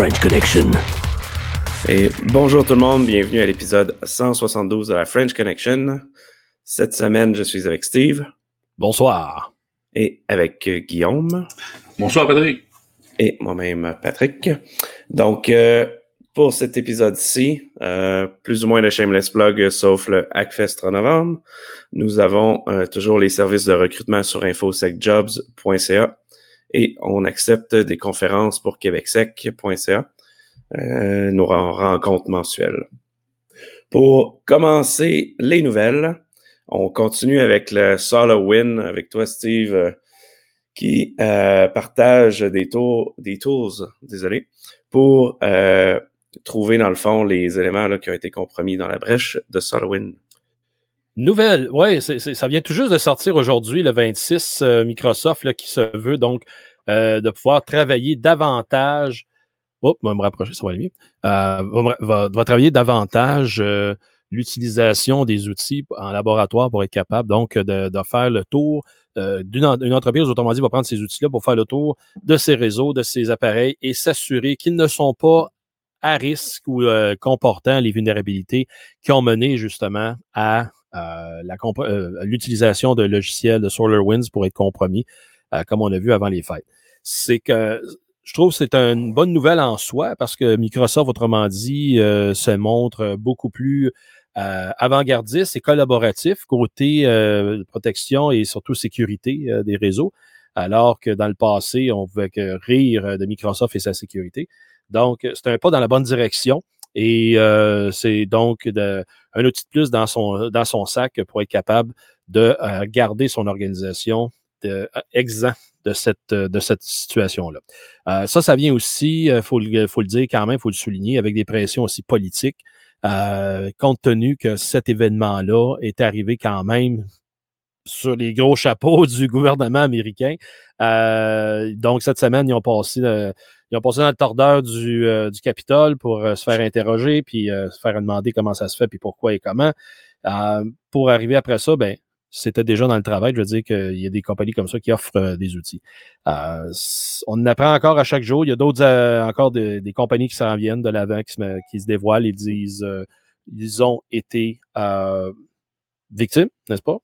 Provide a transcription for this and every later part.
French Connection. Et bonjour tout le monde, bienvenue à l'épisode 172 de la French Connection. Cette semaine, je suis avec Steve. Bonsoir. Et avec euh, Guillaume. Bonsoir, Patrick. Et moi-même, Patrick. Donc, euh, pour cet épisode-ci, euh, plus ou moins de shameless plug, sauf le Hackfest en novembre. Nous avons euh, toujours les services de recrutement sur infosecjobs.ca et on accepte des conférences pour québecsec.ca, euh, nos rencontres mensuelles. Pour commencer les nouvelles, on continue avec le Solo Win avec toi, Steve, euh, qui euh, partage des, tours, tools, désolé, pour euh, trouver dans le fond les éléments qui ont été compromis dans la brèche de SolarWinds. Nouvelle, oui, ça vient tout juste de sortir aujourd'hui, le 26, euh, Microsoft qui se veut donc euh, de pouvoir travailler davantage. Oh, va me rapprocher, ça va aller mieux. Euh, va, va, travailler davantage l'utilisation des outils en laboratoire pour être capable donc de, faire le tour d'une une entreprise, autrement dit, va prendre ces outils-là pour faire le tour de ses réseaux, de ses appareils et s'assurer qu'ils ne sont pas à risque ou comportant les vulnérabilités qui ont mené justement à l'utilisation de logiciels de SolarWinds pour être compromis, euh, comme on a vu avant les fêtes. C'est que je trouve que c'est une bonne nouvelle en soi parce que Microsoft, autrement dit, euh, se montre beaucoup plus avant-gardiste et collaboratif côté protection et surtout sécurité des réseaux, alors que dans le passé, on pouvait que rire de Microsoft et sa sécurité. Donc, c'est un pas dans la bonne direction. Et euh, c'est donc de, un outil de plus dans son, dans son sac pour être capable de euh, garder son organisation de, euh, exempt de cette, de cette situation-là. Euh, ça, ça vient aussi, il faut, faut, le dire quand même, il faut le souligner, avec des pressions aussi politiques, euh, compte tenu que cet événement-là est arrivé quand même sur les gros chapeaux du gouvernement américain. Euh, donc, cette semaine, ils ont passé, euh, ils ont passé dans le tordeur du, euh, du Capitole pour euh, se faire interroger, puis euh, se faire demander comment ça se fait, puis pourquoi et comment. pour arriver après ça, ben, c'était déjà dans le travail. Je veux dire qu'il y a des compagnies comme ça qui offrent des outils. on apprend encore à chaque jour. Il y a d'autres, encore de, des compagnies qui s'en viennent de l'avant, qui qui se dévoilent et disent ils ont été victimes, n'est-ce pas?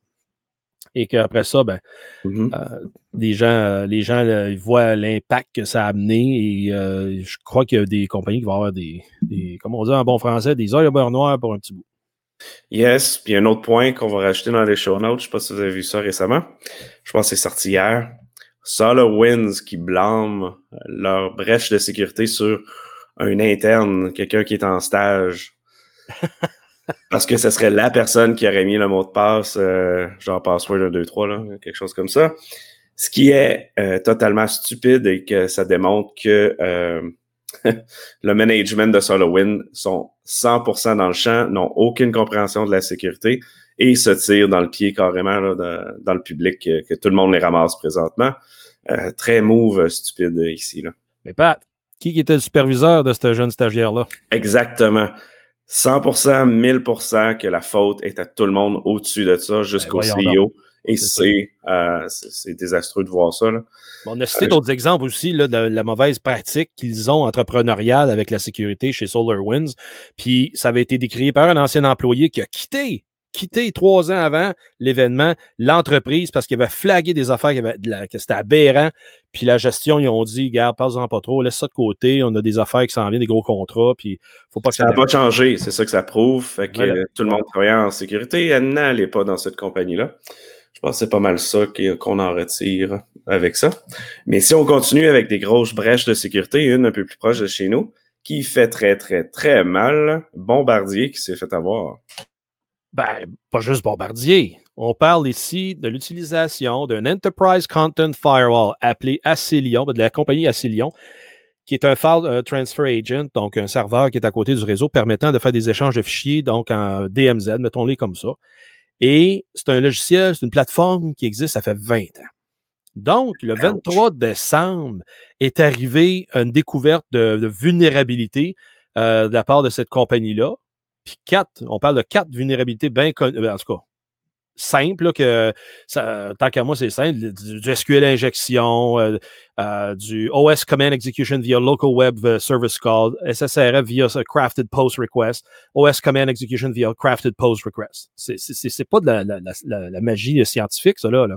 Et qu'après ça, ben, mm-hmm. euh, les gens, euh, les gens euh, ils voient l'impact que ça a amené et euh, je crois qu'il y a des compagnies qui vont avoir des, des comme on dit en bon français, des oeils au beurre noir pour un petit bout. Yes, puis un autre point qu'on va rajouter dans les show notes, je ne sais pas si vous avez vu ça récemment, je pense que c'est sorti hier, SolarWinds qui blâme leur brèche de sécurité sur un interne, quelqu'un qui est en stage. Parce que ce serait la personne qui aurait mis le mot de passe, euh, genre password 1, 2, 3, là, quelque chose comme ça. Ce qui est euh, totalement stupide et que ça démontre que euh, le management de SolarWinds sont 100% dans le champ, n'ont aucune compréhension de la sécurité et se tirent dans le pied carrément là, de, dans le public que, que, tout le monde les ramasse présentement. Très move stupide ici. Là. Mais Pat, qui était le superviseur de ce jeune stagiaire-là? Exactement. 100%, 1000% que la faute est à tout le monde au-dessus de ça, jusqu'au ben, CEO. Et c'est euh, désastreux de voir ça. Là. On a cité euh, d'autres exemples aussi là, de la mauvaise pratique qu'ils ont entrepreneuriale avec la sécurité chez SolarWinds. Puis ça avait été décrit par un ancien employé qui a quitté quitté trois ans avant l'événement l'entreprise parce qu'il avait flagué des affaires qui que c'était aberrant. Puis la gestion, ils ont dit, garde, passe-en pas trop, laisse ça de côté. On a des affaires qui s'en viennent, des gros contrats, puis faut pas que ça n'a pas changé, c'est ça que ça prouve. Fait que voilà. tout le monde travaille en sécurité. Anna, elle n'est pas dans cette compagnie-là. Je pense que c'est pas mal ça qu'on en retire avec ça. Mais si on continue avec des grosses brèches de sécurité, une un peu plus proche de chez nous, qui fait très, très, très mal, Bombardier qui s'est fait avoir. Ben, pas juste Bombardier. On parle ici de l'utilisation d'un Enterprise Content Firewall appelé Acelion, de la compagnie Acelion, qui est un file uh, transfer agent, donc un serveur qui est à côté du réseau permettant de faire des échanges de fichiers, donc en DMZ, mettons-les comme ça. Et c'est un logiciel, c'est une plateforme qui existe, ça fait 20 ans. Donc, le 23 décembre est arrivé une découverte de, de vulnérabilité euh, de la part de cette compagnie-là puis quatre, on parle de quatre vulnérabilités bien connues, en tout cas, simple, que ça, tant qu'à moi, c'est simple. Du, SQL injection, euh, euh, du OS Command Execution via Local Web Service Call, SSRF via Crafted Post Request, OS Command Execution via Crafted Post Request. C'est pas de la, la, la, magie scientifique, ça là.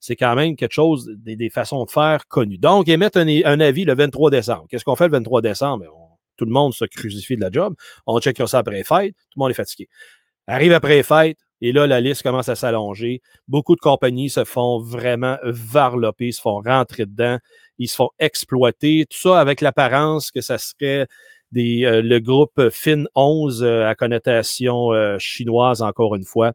C'est quand même quelque chose, des, des, façons de faire connues. Donc, émettre un, un avis le 23 décembre. Qu'est-ce qu'on fait le 23 décembre? Tout le monde se crucifie de la job. On check ça après fête. Tout le monde est fatigué. Arrive après fête, et là, la liste commence à s'allonger. Beaucoup de compagnies se font vraiment varloper, se font rentrer dedans, ils se font exploiter. Tout ça avec l'apparence que ça serait des, euh, le groupe FIN 11 euh, à connotation euh, chinoise, encore une fois,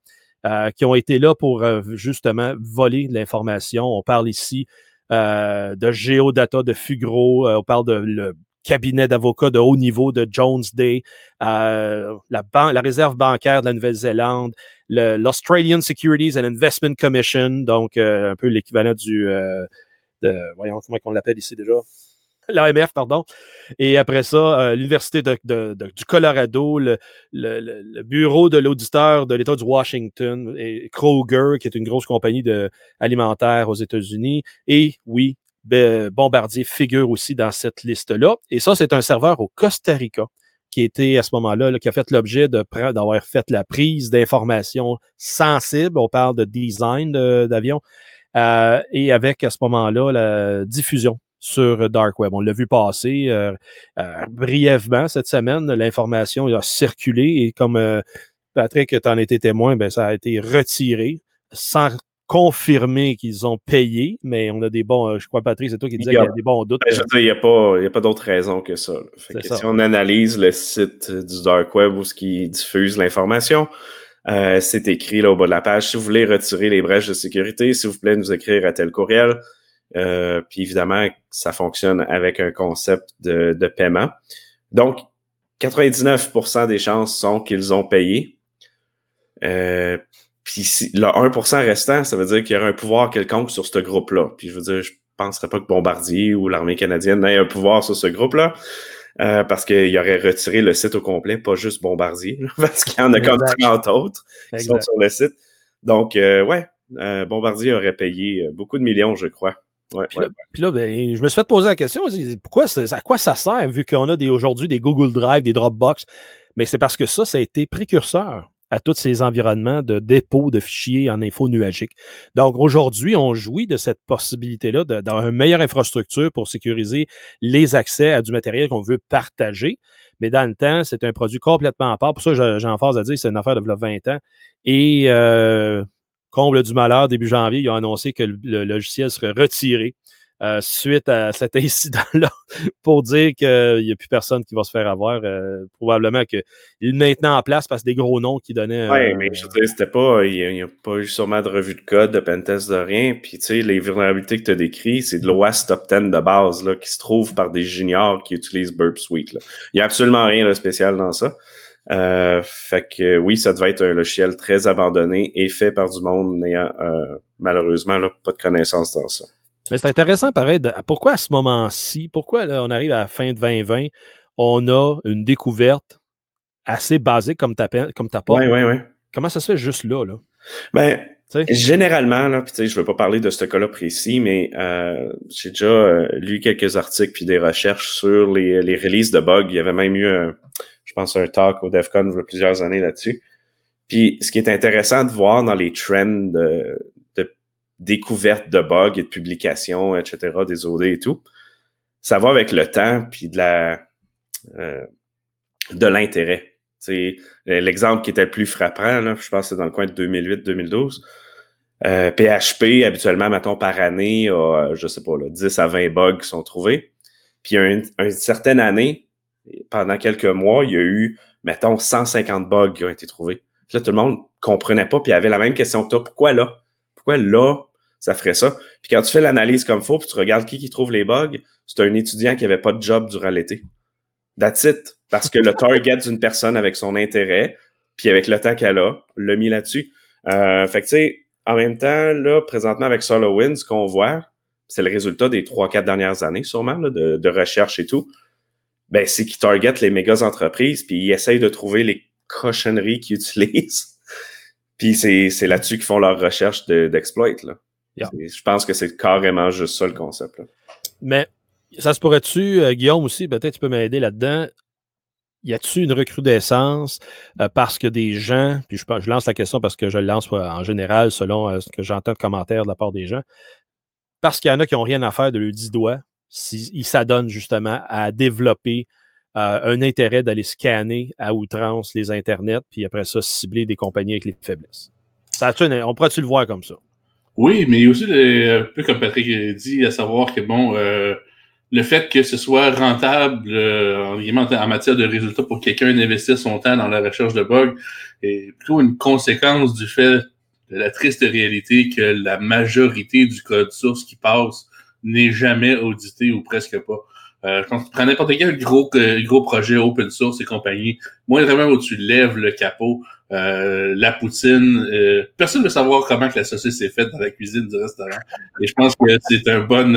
qui ont été là pour justement voler l'information. On parle ici de Geodata, de Fugro, on parle de le cabinet d'avocats de haut niveau de Jones Day, la, la réserve bancaire de la Nouvelle-Zélande, l'Australian Securities and Investment Commission, donc euh, un peu l'équivalent du, euh, voyons comment on l'appelle ici déjà, l'AMF, pardon. Et après ça, euh, l'Université du Colorado, le, bureau de l'auditeur de l'État du Washington, Kroger, qui est une grosse compagnie alimentaire aux États-Unis. Et oui, Bombardier figure aussi dans cette liste-là. Et ça, c'est un serveur au Costa Rica qui était à ce moment-là, qui a fait l'objet d'avoir fait la prise d'informations sensibles. On parle de design d'avion. Euh, et avec à ce moment-là la diffusion sur Dark Web. On l'a vu passer euh, euh, brièvement cette semaine. L'information a circulé et comme Patrick, tu en étais témoin, ben, ça a été retiré sans confirmer qu'ils ont payé, mais on a des bons. Euh, je crois, Patrick, c'est toi qui disais qu'il y a des bons doutes. Ben, il n'y a pas, pas d'autre raison que ça. Si on analyse le site du Dark Web où ce qui diffuse l'information, euh, c'est écrit là au bas de la page. Si vous voulez retirer les brèches de sécurité, s'il vous plaît, nous écrire à tel courriel. Euh, puis évidemment, ça fonctionne avec un concept de, de paiement. Donc, 99% des chances sont qu'ils ont payé. Euh, puis le 1% restant, ça veut dire qu'il y aurait un pouvoir quelconque sur ce groupe-là. Puis je veux dire, je penserais pas que Bombardier ou l'armée canadienne ait un pouvoir sur ce groupe-là. Euh, parce qu'il aurait retiré le site au complet, pas juste Bombardier, parce qu'il y en a comme 30 autres qui sont sur le site. Donc, euh, ouais, euh, Bombardier aurait payé beaucoup de millions, je crois. Ouais, puis là, ben, je me suis fait poser la question, pourquoi, à quoi ça sert, vu qu'on a aujourd'hui des Google Drive, des Dropbox? Mais c'est parce que ça, ça a été précurseur à tous ces environnements de dépôt de fichiers en info nuagique. Donc aujourd'hui, on jouit de cette possibilité-là d'avoir une meilleure infrastructure pour sécuriser les accès à du matériel qu'on veut partager. Mais dans le temps, c'est un produit complètement à part. Pour ça, j'en phase à dire c'est une affaire de 20 ans. Et euh, comble du malheur, début janvier, ils ont annoncé que le logiciel serait retiré euh, suite à cet incident-là pour dire qu'il n'y a plus personne qui va se faire avoir. Euh, probablement qu'il est maintenant en place parce que des gros noms qui donnaient. Oui, mais je veux dire, c'était pas. Il n'y a, pas eu sûrement de revue de code, de pentest, de rien. Puis, tu sais, les vulnérabilités que tu as décrites, c'est de l'OAS Top 10 de base là, qui se trouve par des juniors qui utilisent Burp Suite. Il n'y a absolument rien de spécial dans ça. Euh, fait que oui, ça devait être un logiciel très abandonné et fait par du monde n'ayant malheureusement là, pas de connaissances dans ça. Mais c'est intéressant, pareil. pourquoi à ce moment-ci, pourquoi là, on arrive à la fin de 2020, on a une découverte assez basique comme ta comme ta Oui, oui, oui. Comment ça se fait juste là? là? Ben, généralement, là, je ne veux pas parler de ce cas-là précis, mais euh, j'ai déjà euh, lu quelques articles puis des recherches sur les, les releases de bugs. Il y avait même eu, je pense, un talk au DEFCON il y a plusieurs années là-dessus. Puis ce qui est intéressant de voir dans les trends de, découverte de bugs et de publications, etc., des OD et tout, ça va avec le temps puis de la euh, de l'intérêt. L'exemple qui était le plus frappant, là, je pense que c'est dans le coin de 2008-2012. Euh, PHP, habituellement, mettons, par année, a, je sais pas, là, 10 à 20 bugs qui sont trouvés. Puis, une, certaine année, pendant quelques mois, il y a eu, mettons, 150 bugs qui ont été trouvés. Là, tout le monde comprenait pas, puis avait la même question que toi. Pourquoi là? Pourquoi là, ça ferait ça. Puis quand tu fais l'analyse comme faut, puis tu regardes qui qui trouve les bugs, c'est un étudiant qui n'avait pas de job durant l'été. That's it. Parce que le target d'une personne avec son intérêt, puis avec le temps qu'elle a, l'a mis là-dessus. Euh, fait que tu sais, en même temps, là, présentement avec SolarWinds, ce qu'on voit, c'est le résultat des trois, quatre dernières années, sûrement, de, de, recherche et tout. Ben, c'est qu'ils target les méga entreprises, puis ils essayent de trouver les cochonneries qu'ils utilisent Puis c'est là-dessus qu'ils font leur recherche d'exploit. Je pense que c'est carrément juste ça le concept. Mais ça se pourrait-tu, euh, Guillaume aussi, peut-être tu peux m'aider là-dedans? Y a-t-il une recrudescence euh, parce que des gens, puis je, je, lance la question parce que je le lance en général selon euh, ce que j'entends de commentaires de la part des gens, parce qu'il y en a qui n'ont rien à faire de le 10 doigts, ils s'adonnent justement à développer un intérêt d'aller scanner à outrance les internets, puis après ça, cibler des compagnies avec les faiblesses. Ça, on pourrait-tu le voir comme ça? Oui, mais aussi, un peu comme Patrick dit, à savoir que, bon, euh, le fait que ce soit rentable euh, en, matière de résultats pour quelqu'un d'investir son temps dans la recherche de bugs est plutôt une conséquence du fait de la triste réalité que la majorité du code source qui passe n'est jamais audité ou presque pas. Euh, quand tu prends n'importe quel gros, euh, gros projet open source et compagnie, moi, vraiment où tu lèves le capot, euh, la poutine, euh, personne ne veut savoir comment que la saucisse est faite dans la cuisine du restaurant. Et je pense que c'est un bon,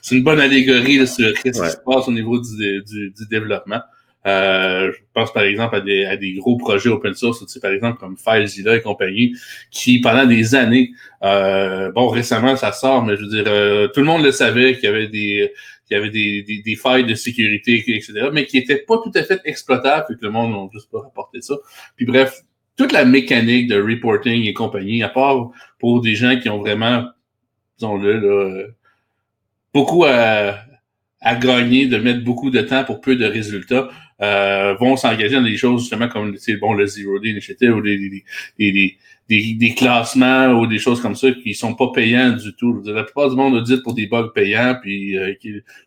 c'est une bonne allégorie sur ce qui se passe au niveau du, du, du développement. Euh, je pense par exemple à des, à des gros projets open source, tu sais, par exemple comme FileZilla et compagnie, qui pendant des années, euh, bon récemment ça sort, mais je veux dire, tout le monde le savait qu'il y avait des qu'il y avait des, des, des, failles de sécurité, etc., mais qui n'étaient pas tout à fait exploitables, et que le monde n'a juste pas rapporté ça. Puis bref, toute la mécanique de reporting et compagnie, à part pour des gens qui ont vraiment, disons-le, là, beaucoup à, à gagner, de mettre beaucoup de temps pour peu de résultats, euh, vont s'engager dans des choses justement comme bon, le Zero Day Initiative ou des, des, des, des, des classements ou des choses comme ça qui sont pas payants du tout. La plupart du monde audite pour des bugs payants, puis euh,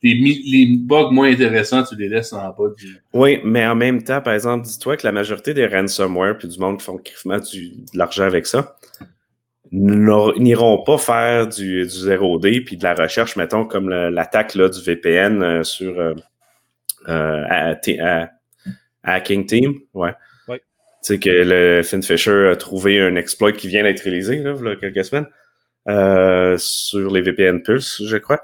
les, les bugs moins intéressants, tu les laisses en bas du... Oui, mais en même temps, par exemple, dis-toi que la majorité des ransomware puis du monde qui font du, de l'argent avec ça n'iront pas faire du, du 0D puis de la recherche, mettons, comme l'attaque du VPN euh, sur euh, euh, à, à, Hacking Team. Ouais. Tu sais que le Finn Fisher a trouvé un exploit qui vient d'être réalisé, là, il y a quelques semaines, euh, sur les VPN Pulse, je crois.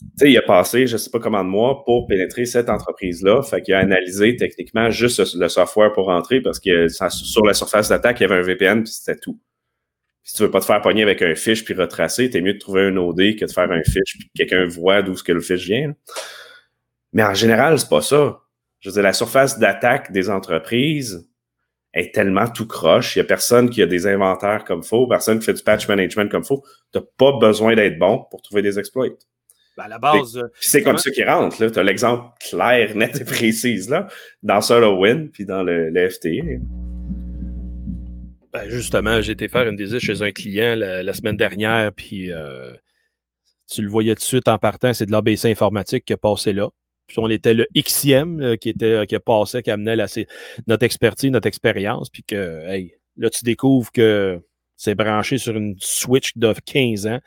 Tu sais, il a passé, je sais pas comment de mois pour pénétrer cette entreprise-là. Fait qu'il a analysé techniquement juste le software pour rentrer parce que sur la surface d'attaque, il y avait un VPN puis c'était tout. Si tu veux pas te faire pogner avec un fiche puis retracer, t'es mieux de trouver un OD que de faire un fiche puis que quelqu'un voit d'où ce que le fiche vient. Mais en général, c'est pas ça. Je veux dire, la surface d'attaque des entreprises, est tellement tout croche. Il y a personne qui a des inventaires comme faux, personne qui fait du patch management comme faux. Tu n'as pas besoin d'être bon pour trouver des exploits. Ben à la base. Euh, c'est comme ça qui rentre. Tu as l'exemple clair, net et précis là, dans SolarWinds puis dans le, le FTE. Ben justement, j'ai été faire une visite chez un client la, semaine dernière, puis euh, tu le voyais tout de suite en partant, c'est de l'ABC informatique qui a passé là. Puis on était le Xème euh, qui était euh, qui passait, qui amenait notre expertise, notre expérience, puis que hey, là, tu découvres que c'est branché sur une Switch de 15 ans.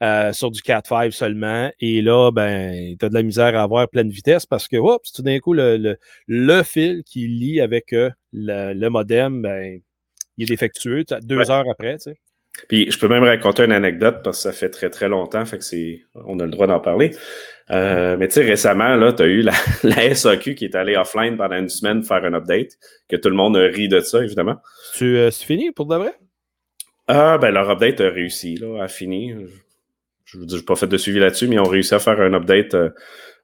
Euh, sur du 4.5 seulement. Et là, ben, tu as de la misère à avoir pleine vitesse parce que, oups, tout d'un coup, le, le, fil qui lie avec le, modem, ben, il est défectueux deux heures après, tu sais. Puis je peux même raconter une anecdote parce que ça fait très très longtemps, fait que c'est on a le droit d'en parler. Euh, mais tu sais, récemment, là, tu as eu la, la, SAQ qui est allée offline pendant une semaine faire un update, que tout le monde a ri de ça, évidemment. Tu euh, c'est fini pour de vrai? Ah ben leur update a réussi, là, a fini. Je je n'ai pas fait de suivi là-dessus, mais ils ont réussi à faire un update euh,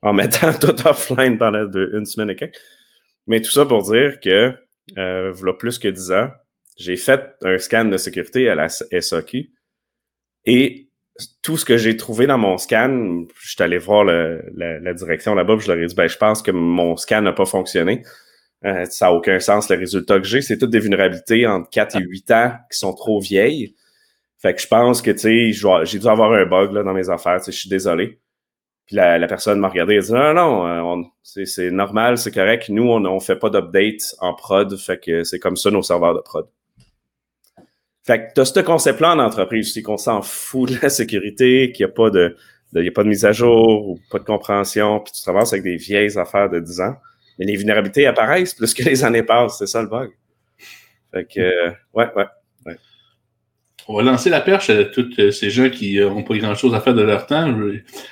en mettant tout offline pendant une semaine et quelques. Mais tout ça pour dire que euh, voilà plus que dix ans, j'ai fait un scan de sécurité à la SAQ et tout ce que j'ai trouvé dans mon scan, je suis allé voir la, direction là-bas, je leur ai dit, ben, je pense que mon scan n'a pas fonctionné. Euh, ça n'a aucun sens, le résultat que j'ai. C'est toutes des vulnérabilités entre 4 et 8 ans qui sont trop vieilles. Fait que je pense que, tu sais, j'ai dû avoir un bug là, dans mes affaires, je suis désolé. Puis la, personne m'a regardé et dit, non, non, euh, c'est normal, c'est correct. Nous, on ne fait pas d'update en prod, fait que c'est comme ça nos serveurs de prod. Fait que tu as ce concept-là en entreprise c'est qu'on s'en fout de la sécurité, qu'il n'y a pas de, a pas de mise à jour ou pas de compréhension, puis tu travailles avec des vieilles affaires de 10 ans. Mais les vulnérabilités apparaissent plus que les années passent, c'est ça le bug. Fait que, euh, ouais, ouais, ouais. On va lancer la perche à tous ces gens qui n'ont pas grand-chose à faire de leur temps.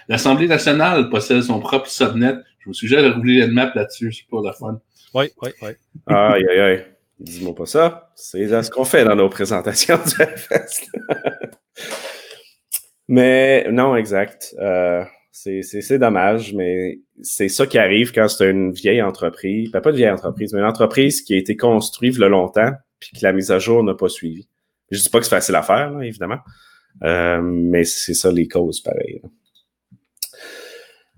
L'Assemblée nationale possède son propre subnet. Je vous suggère de rouler map là-dessus, c'est pas la fun. Oui, oui, oui. Aïe, aïe, aïe. Dis-moi pas ça. C'est ce qu'on fait dans nos présentations du FS. mais non, exact. Euh, c'est dommage, mais c'est ça qui arrive quand c'est une vieille entreprise. Ben, pas une vieille entreprise, mais une entreprise qui a été construite le longtemps puis que la mise à jour n'a pas suivi. Je dis pas que c'est facile à faire, évidemment. Euh, mais c'est ça les causes, pareil.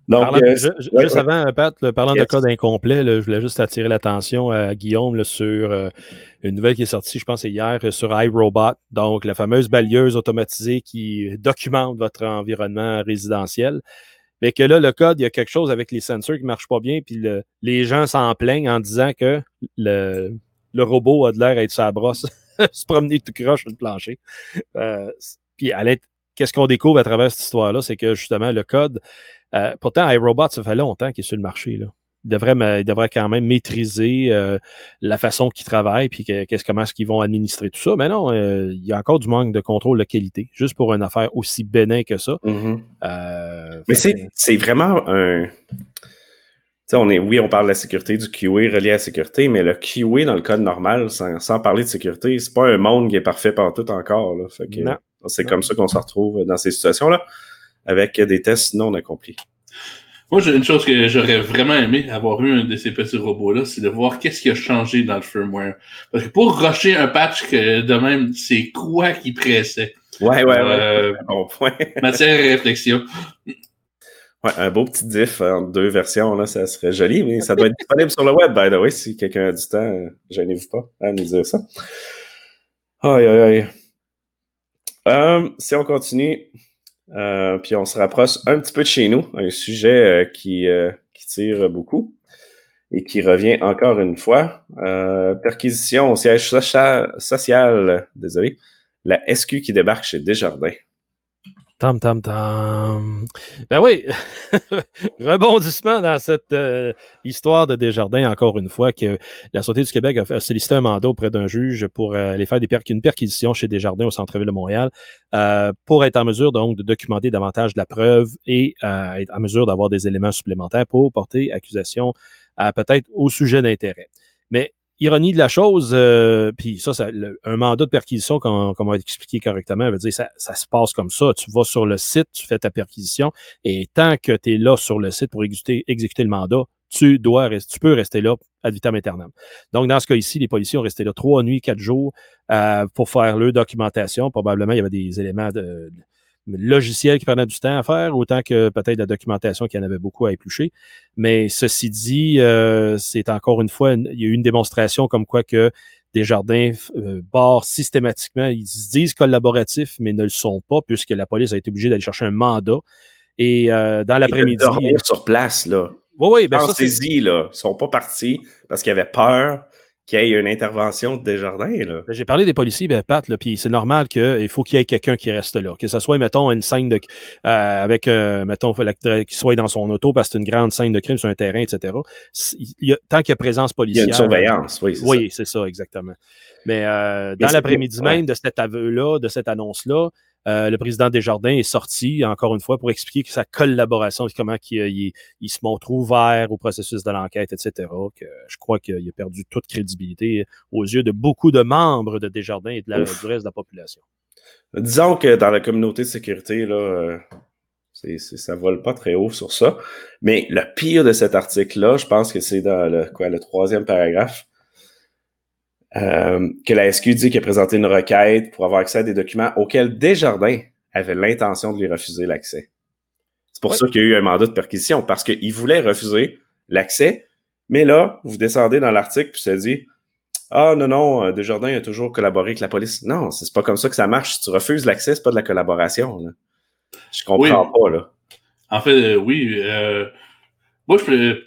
Donc, parlant, euh, juste avant, Pat, parlant de code incomplet, je voulais juste attirer l'attention à Guillaume sur euh, une nouvelle qui est sortie, je pense, hier sur iRobot, donc la fameuse balieuse automatisée qui documente votre environnement résidentiel. Mais que là, le code, il y a quelque chose avec les sensors qui ne marche pas bien, puis les gens s'en plaignent en disant que le, robot a de l'air à être sa brosse, se promener tout croche sur le plancher. Euh, puis qu'est-ce qu'on découvre à travers cette histoire-là, c'est que justement, le code euh, pourtant, iRobot, ça fait longtemps qu'il est sur le marché. Là. Il, devrait, il devrait quand même maîtriser euh, la façon qu'ils travaillent puis qu'est-ce comment est-ce qu'ils vont administrer tout ça. Mais non, euh, il y a encore du manque de contrôle de qualité, juste pour une affaire aussi bénin que ça. Mm-hmm. Mais c'est vraiment un. On est, oui, on parle de la sécurité, du QA relié à la sécurité, mais le QA dans le code normal, sans, parler de sécurité, c'est pas un monde qui est parfait partout encore. C'est comme ça qu'on se retrouve dans ces situations-là avec des tests non accomplis. Moi, j'ai une chose que j'aurais vraiment aimé avoir eu un de ces petits robots-là, c'est de voir qu'est-ce qui a changé dans le firmware. Parce que pour rusher un patch que de même, c'est quoi qui pressait? Ouais, ouais, ouais. Euh, bon point. matière et réflexion. Ouais, un beau petit diff en deux versions, là, ça serait joli, mais ça doit être disponible sur le web, by the way, si quelqu'un a du temps, gênez-vous pas à nous dire ça. Aïe, aïe, aïe. Euh, si on continue, euh, puis on se rapproche un petit peu de chez nous, un sujet euh, qui, qui, tire beaucoup et qui revient encore une fois. perquisition au siège social, social, désolé, la SQ qui débarque chez Desjardins. Tam, tam, tam. Ben oui, rebondissement dans cette euh, histoire de Desjardins, encore une fois, que la Société du Québec a, sollicité un mandat auprès d'un juge pour euh, aller faire une perquisition chez Desjardins au centre-ville de Montréal euh, pour être en mesure donc de documenter davantage de la preuve et être en mesure d'avoir des éléments supplémentaires pour porter accusation peut-être au sujet d'intérêt. Mais ironie de la chose, euh, puis ça, un mandat de perquisition, comme, on va expliquer correctement, veut dire ça, ça se passe comme ça. Tu vas sur le site, tu fais ta perquisition, et tant que tu es là sur le site pour exécuter, le mandat, tu dois tu peux rester là ad vitam aeternam. Donc, dans ce cas ici, les policiers ont resté là trois nuits, quatre jours euh, pour faire leur documentation. Probablement, il y avait des éléments de, logiciel qui prenait du temps à faire, autant que peut-être la documentation qui en avait beaucoup à éplucher. Mais ceci dit, euh, c'est encore une fois, il y a eu une démonstration comme quoi que Desjardins euh, barrent systématiquement, ils se disent collaboratifs, mais ne le sont pas, puisque la police a été obligée d'aller chercher un mandat. Et euh, dans l'après-midi. dormir sur place, là. Oui, oui, ben là. Ils sont pas partis parce qu'ils avaient peur qu'il y ait une intervention de Desjardins. Ben, j'ai parlé des policiers, ben, Pat, puis c'est normal qu'il faut qu'il y ait quelqu'un qui reste là. Que ce soit, mettons, une scène de euh, avec, euh, mettons, qu'il soit dans son auto parce que c'est une grande scène de crime sur un terrain, etc. Il tant qu'il y a présence policière. Il y a une surveillance, oui. Oui, c'est ça, exactement. Mais euh, dans l'après-midi même de cet aveu-là, de cette annonce-là, euh, le président Desjardins est sorti, encore une fois, pour expliquer que sa collaboration, comment il, il, se montre ouvert au processus de l'enquête, etc. Que je crois qu'il a perdu toute crédibilité aux yeux de beaucoup de membres de Desjardins et de la, du reste de la population. Disons que dans la communauté de sécurité, là, euh, ça vole pas très haut sur ça. Mais le pire de cet article-là, je pense que c'est dans le, quoi, le troisième paragraphe. Euh, que la SQ dit qu'il a présenté une requête pour avoir accès à des documents auxquels Desjardins avait l'intention de lui refuser l'accès. C'est pour ça qu'il y a eu un mandat de perquisition, parce qu'il voulait refuser l'accès, mais là, vous descendez dans l'article, puis ça dit Ah non, non, euh, Desjardins a toujours collaboré avec la police. Non, c'est pas comme ça que ça marche. Si tu refuses l'accès, c'est pas de la collaboration. Là. Je comprends pas, là. En fait, euh, oui. moi, je peux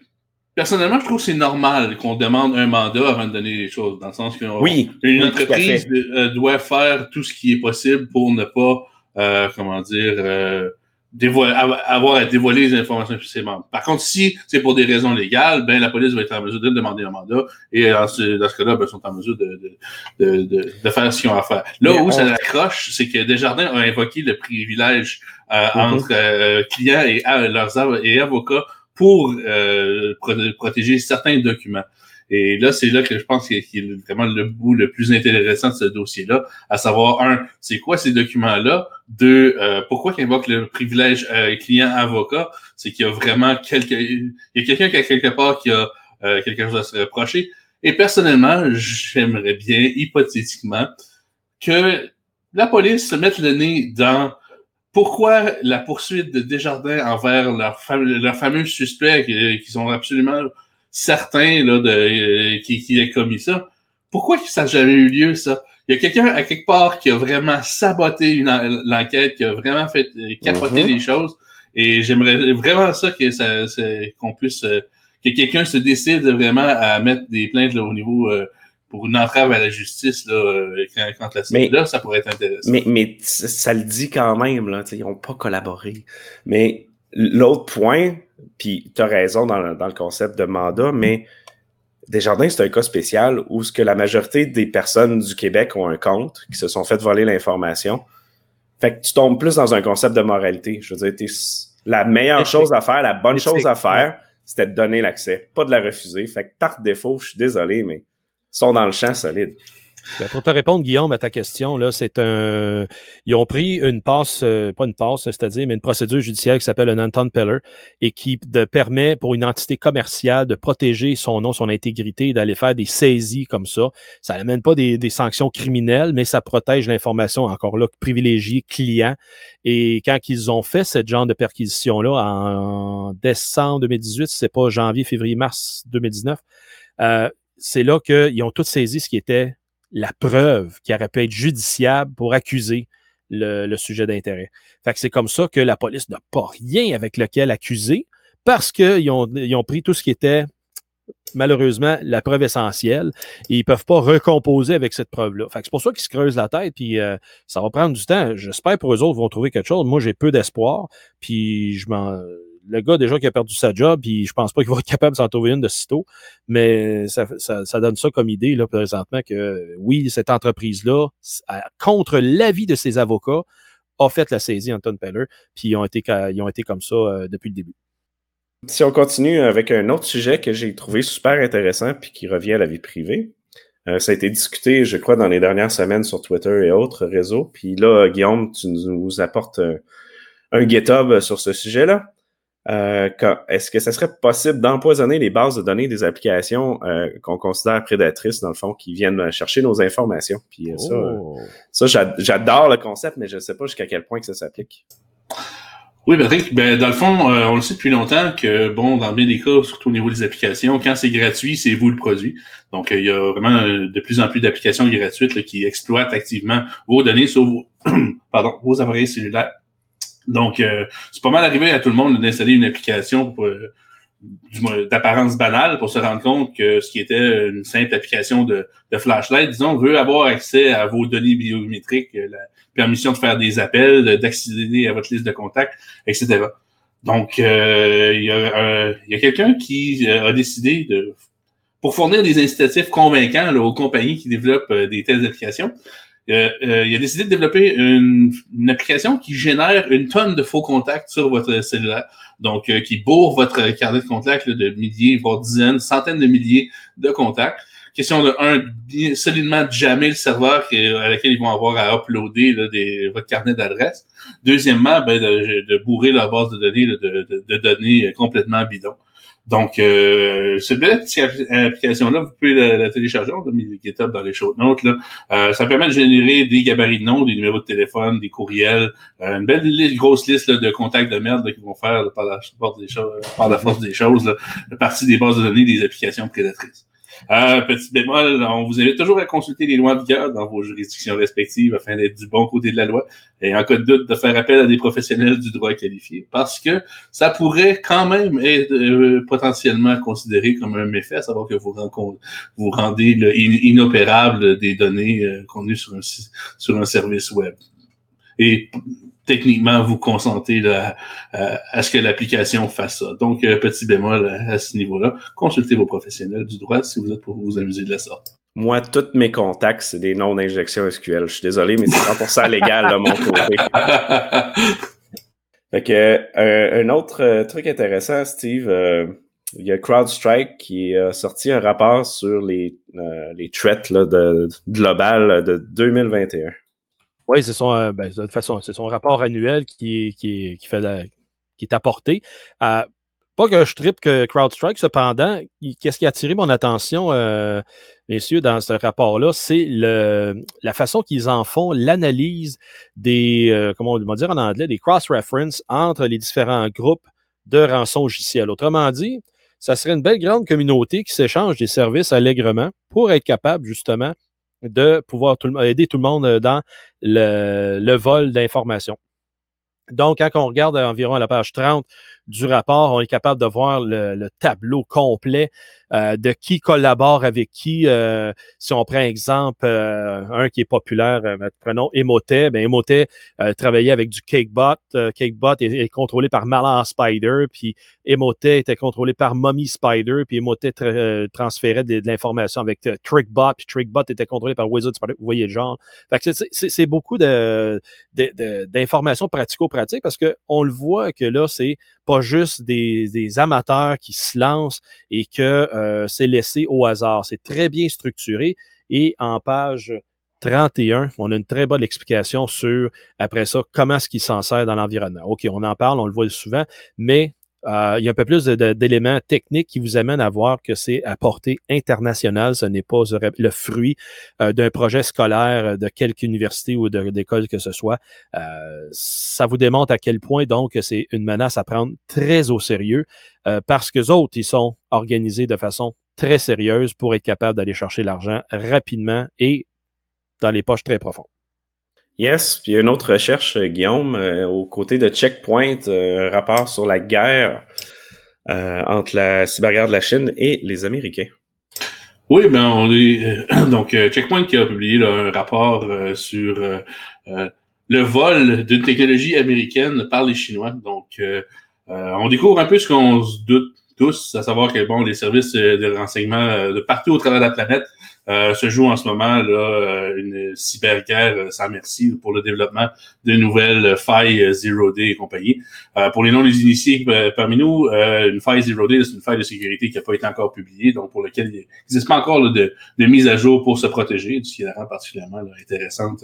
Personnellement, je trouve que c'est normal qu'on demande un mandat avant de donner les choses, dans le sens que oui, une entreprise euh, doit faire tout ce qui est possible pour ne pas, euh, comment dire, euh, avoir à dévoiler les informations sur ses membres. Par contre, si c'est pour des raisons légales, ben la police va être en mesure de demander un mandat et dans ce, cas-là, ben, ils sont en mesure de, de, de, de, faire ce qu'ils ont à faire. Là où ça accroche, c'est que Desjardins a invoqué le privilège mm-hmm. entre clients et leurs et avocats pour euh, protéger certains documents. Et là, c'est là que je pense qu'il a vraiment le bout le plus intéressant de ce dossier-là, à savoir, un, c'est quoi ces documents-là? Deux, euh, pourquoi qu'il invoque le privilège euh, client-avocat? C'est qu'il y a vraiment quelque... Il y a quelqu'un qui a quelque part qui a euh, quelque chose à se reprocher. Et personnellement, j'aimerais bien, hypothétiquement, que la police se mette le nez dans pourquoi la poursuite de Desjardins envers leur, fameux suspect qui, sont absolument certains là, de, euh, qui, qui a commis ça? Pourquoi ça n'a jamais eu lieu, ça? Il y a quelqu'un à quelque part qui a vraiment saboté l'enquête, qui a vraiment fait euh, capoter mm-hmm. les choses. Et j'aimerais vraiment ça que ça, qu'on puisse euh, que quelqu'un se décide vraiment à mettre des plaintes là, au niveau pour une entrave à la justice là, euh, quand, la mais, là, ça pourrait être intéressant. Mais, mais ça le dit quand même, là, ils n'ont pas collaboré. Mais l'autre point, puis tu as raison dans le, dans le, concept de mandat, mais Desjardins, c'est un cas spécial où ce que la majorité des personnes du Québec ont un compte, qui se sont fait voler l'information. Fait que tu tombes plus dans un concept de moralité. Je veux dire, la meilleure chose à faire, la bonne chose à faire, c'était de donner l'accès, pas de la refuser. Fait que par défaut, je suis désolé, mais sont dans le champ solide. Ben, pour te répondre, Guillaume, à ta question, là, c'est un. Ils ont pris une passe, euh, pas une passe, c'est-à-dire, mais une procédure judiciaire qui s'appelle un Anton Peller et qui permet pour une entité commerciale de protéger son nom, son intégrité d'aller faire des saisies comme ça. Ça n'amène pas des, sanctions criminelles, mais ça protège l'information, encore là, privilégiée client. Et quand ils ont fait ce genre de perquisition-là en, décembre 2018, c'est pas janvier, février, mars 2019, euh, c'est là qu'ils ont tous saisi ce qui était la preuve qui aurait pu être judiciable pour accuser le, sujet d'intérêt. Fait que c'est comme ça que la police n'a pas rien avec lequel accuser parce qu'ils ont, ils ont pris tout ce qui était malheureusement la preuve essentielle et ils ne peuvent pas recomposer avec cette preuve-là. Fait c'est pour ça qu'ils se creusent la tête puis euh, ça va prendre du temps. J'espère pour eux autres vont trouver quelque chose. Moi, j'ai peu d'espoir puis je m'en le gars déjà qui a perdu sa job, puis je pense pas qu'il va être capable de s'en trouver une de sitôt, mais ça, donne ça comme idée là, présentement que oui, cette entreprise-là, contre l'avis de ses avocats, a fait la saisie Anton Peller, puis ils ont été, ils ont été comme ça euh, depuis le début. Si on continue avec un autre sujet que j'ai trouvé super intéressant puis qui revient à la vie privée, euh, ça a été discuté, je crois, dans les dernières semaines sur Twitter et autres réseaux. Puis là, Guillaume, tu nous apportes un, un GitHub sur ce sujet-là. Euh, est-ce que ça serait possible d'empoisonner les bases de données des applications euh, qu'on considère prédatrices, dans le fond, qui viennent chercher nos informations? Puis euh, ça, oh. ça j'adore le concept, mais je ne sais pas jusqu'à quel point que ça s'applique. Oui, Patrick, ben, dans le fond, on le sait depuis longtemps que, bon, dans bien des cas, surtout au niveau des applications, quand c'est gratuit, c'est vous le produit. Donc, il y a vraiment de plus en plus d'applications gratuites qui exploitent activement vos données sur vos, pardon, vos appareils cellulaires donc, euh, c'est pas mal arrivé à tout le monde d'installer une application euh, d'apparence banale pour se rendre compte que ce qui était une simple application de, flashlight, disons, veut avoir accès à vos données biométriques, euh, la permission de faire des appels, d'accéder à votre liste de contacts, etc. Donc, il y a, quelqu'un qui a décidé de, pour fournir des incitatifs convaincants aux compagnies qui développent des telles applications, euh, euh, il a décidé de développer une, application qui génère une tonne de faux contacts sur votre cellulaire. Donc, euh, qui bourre votre carnet de contacts de milliers, voire dizaines, centaines de milliers de contacts. Question de, un, bien, solidement jammer le serveur à laquelle ils vont avoir à uploader des, votre carnet d'adresse. Deuxièmement, ben, de, bourrer leur base de données de, de données complètement bidon. Donc, euh, cette belle application-là, vous pouvez la, télécharger, on a mis le GitHub dans les show notes. Là. Euh, ça permet de générer des gabarits de noms, des numéros de téléphone, des courriels, euh, une belle grosse liste de contacts de merde qui vont faire par, la force des choses, par la force des choses, là, partie des bases de données des applications prédatrices. Euh, petit bémol, on vous invite toujours à consulter les lois en vigueur dans vos juridictions respectives afin d'être du bon côté de la loi et en cas de doute de faire appel à des professionnels du droit qualifié parce que ça pourrait quand même être euh, potentiellement considéré comme un méfait, savoir que vous, vous rendez inopérable des données euh, contenues sur un, sur un service web. Techniquement, vous consentez à, ce que l'application fasse ça. Donc, euh, petit bémol à, ce niveau-là, consultez vos professionnels du droit si vous êtes pour vous amuser de la sorte. Moi, tous mes contacts, c'est des noms d'injection SQL. Je suis désolé, mais c'est 100% légal de mon côté. fait que, euh, un autre euh, truc intéressant, Steve, il y a CrowdStrike qui a sorti un rapport sur les, euh, les threats là, de, global de 2021. Oui, c'est son, euh, ben, de toute façon, c'est son rapport annuel qui, qui, qui, fait qui est apporté. Euh, pas que je tripe que CrowdStrike, cependant, qu'est-ce qui a attiré mon attention, euh, messieurs, dans ce rapport-là, c'est la façon qu'ils en font l'analyse des, comment on va dire en anglais, des cross-references entre les différents groupes de rançon logiciel. Autrement dit, ça serait une belle grande communauté qui s'échange des services allègrement pour être capable, justement, de pouvoir aider tout le monde euh, dans le, vol d'informations. Donc, quand on regarde environ à la page 30 du rapport, on est capable de voir le tableau complet euh, de qui collabore avec qui. Euh, si on prend exemple, euh, un qui est populaire, prenons Emotet. Ben, Emotet travaillait avec du Cakebot. Cakebot est, contrôlé par Malan Spider, puis Emotet était contrôlé par Mummy Spider, puis Emotet transférait de, l'information avec Trickbot, puis Trickbot était contrôlé par Wizard Spider. Vous voyez le genre. c'est beaucoup d'informations de, pratico-pratiques parce qu'on le voit que là, c'est pas juste des, amateurs qui se lancent et que euh, c'est laissé au hasard. C'est très bien structuré et en page 31, on a une très bonne explication sur, après ça, comment est-ce qu'il s'en sert dans l'environnement. OK, on en parle, on le voit souvent, mais il y a un peu plus d'éléments techniques qui vous amènent à voir que c'est à portée internationale. Ce n'est pas le fruit euh, d'un projet scolaire de quelque université ou d'école que ce soit. ça vous démontre à quel point donc c'est une menace à prendre très au sérieux. Euh, parce que autres, ils sont organisés de façon très sérieuse pour être capables d'aller chercher l'argent rapidement et dans les poches très profondes. Yes, puis une autre recherche, euh, Guillaume, euh, aux côtés de Checkpoint, un rapport sur la guerre entre la cyberguerre de la Chine et les Américains. Oui, ben on est donc Checkpoint qui a publié un rapport sur le vol d'une technologie américaine par les Chinois. Donc euh, on découvre un peu ce qu'on se doute tous, à savoir que bon, les services euh, de renseignement euh, de partout au travers de la planète euh, se joue en ce moment là, euh, une cyberguerre euh, sans merci pour le développement de nouvelles failles Zero Day et compagnie. pour les non-initiés parmi nous, une faille Zero Day, c'est une faille de sécurité qui n'a pas été encore publiée, donc pour laquelle il n'existe pas encore de, mise à jour pour se protéger, ce qui la rend particulièrement intéressante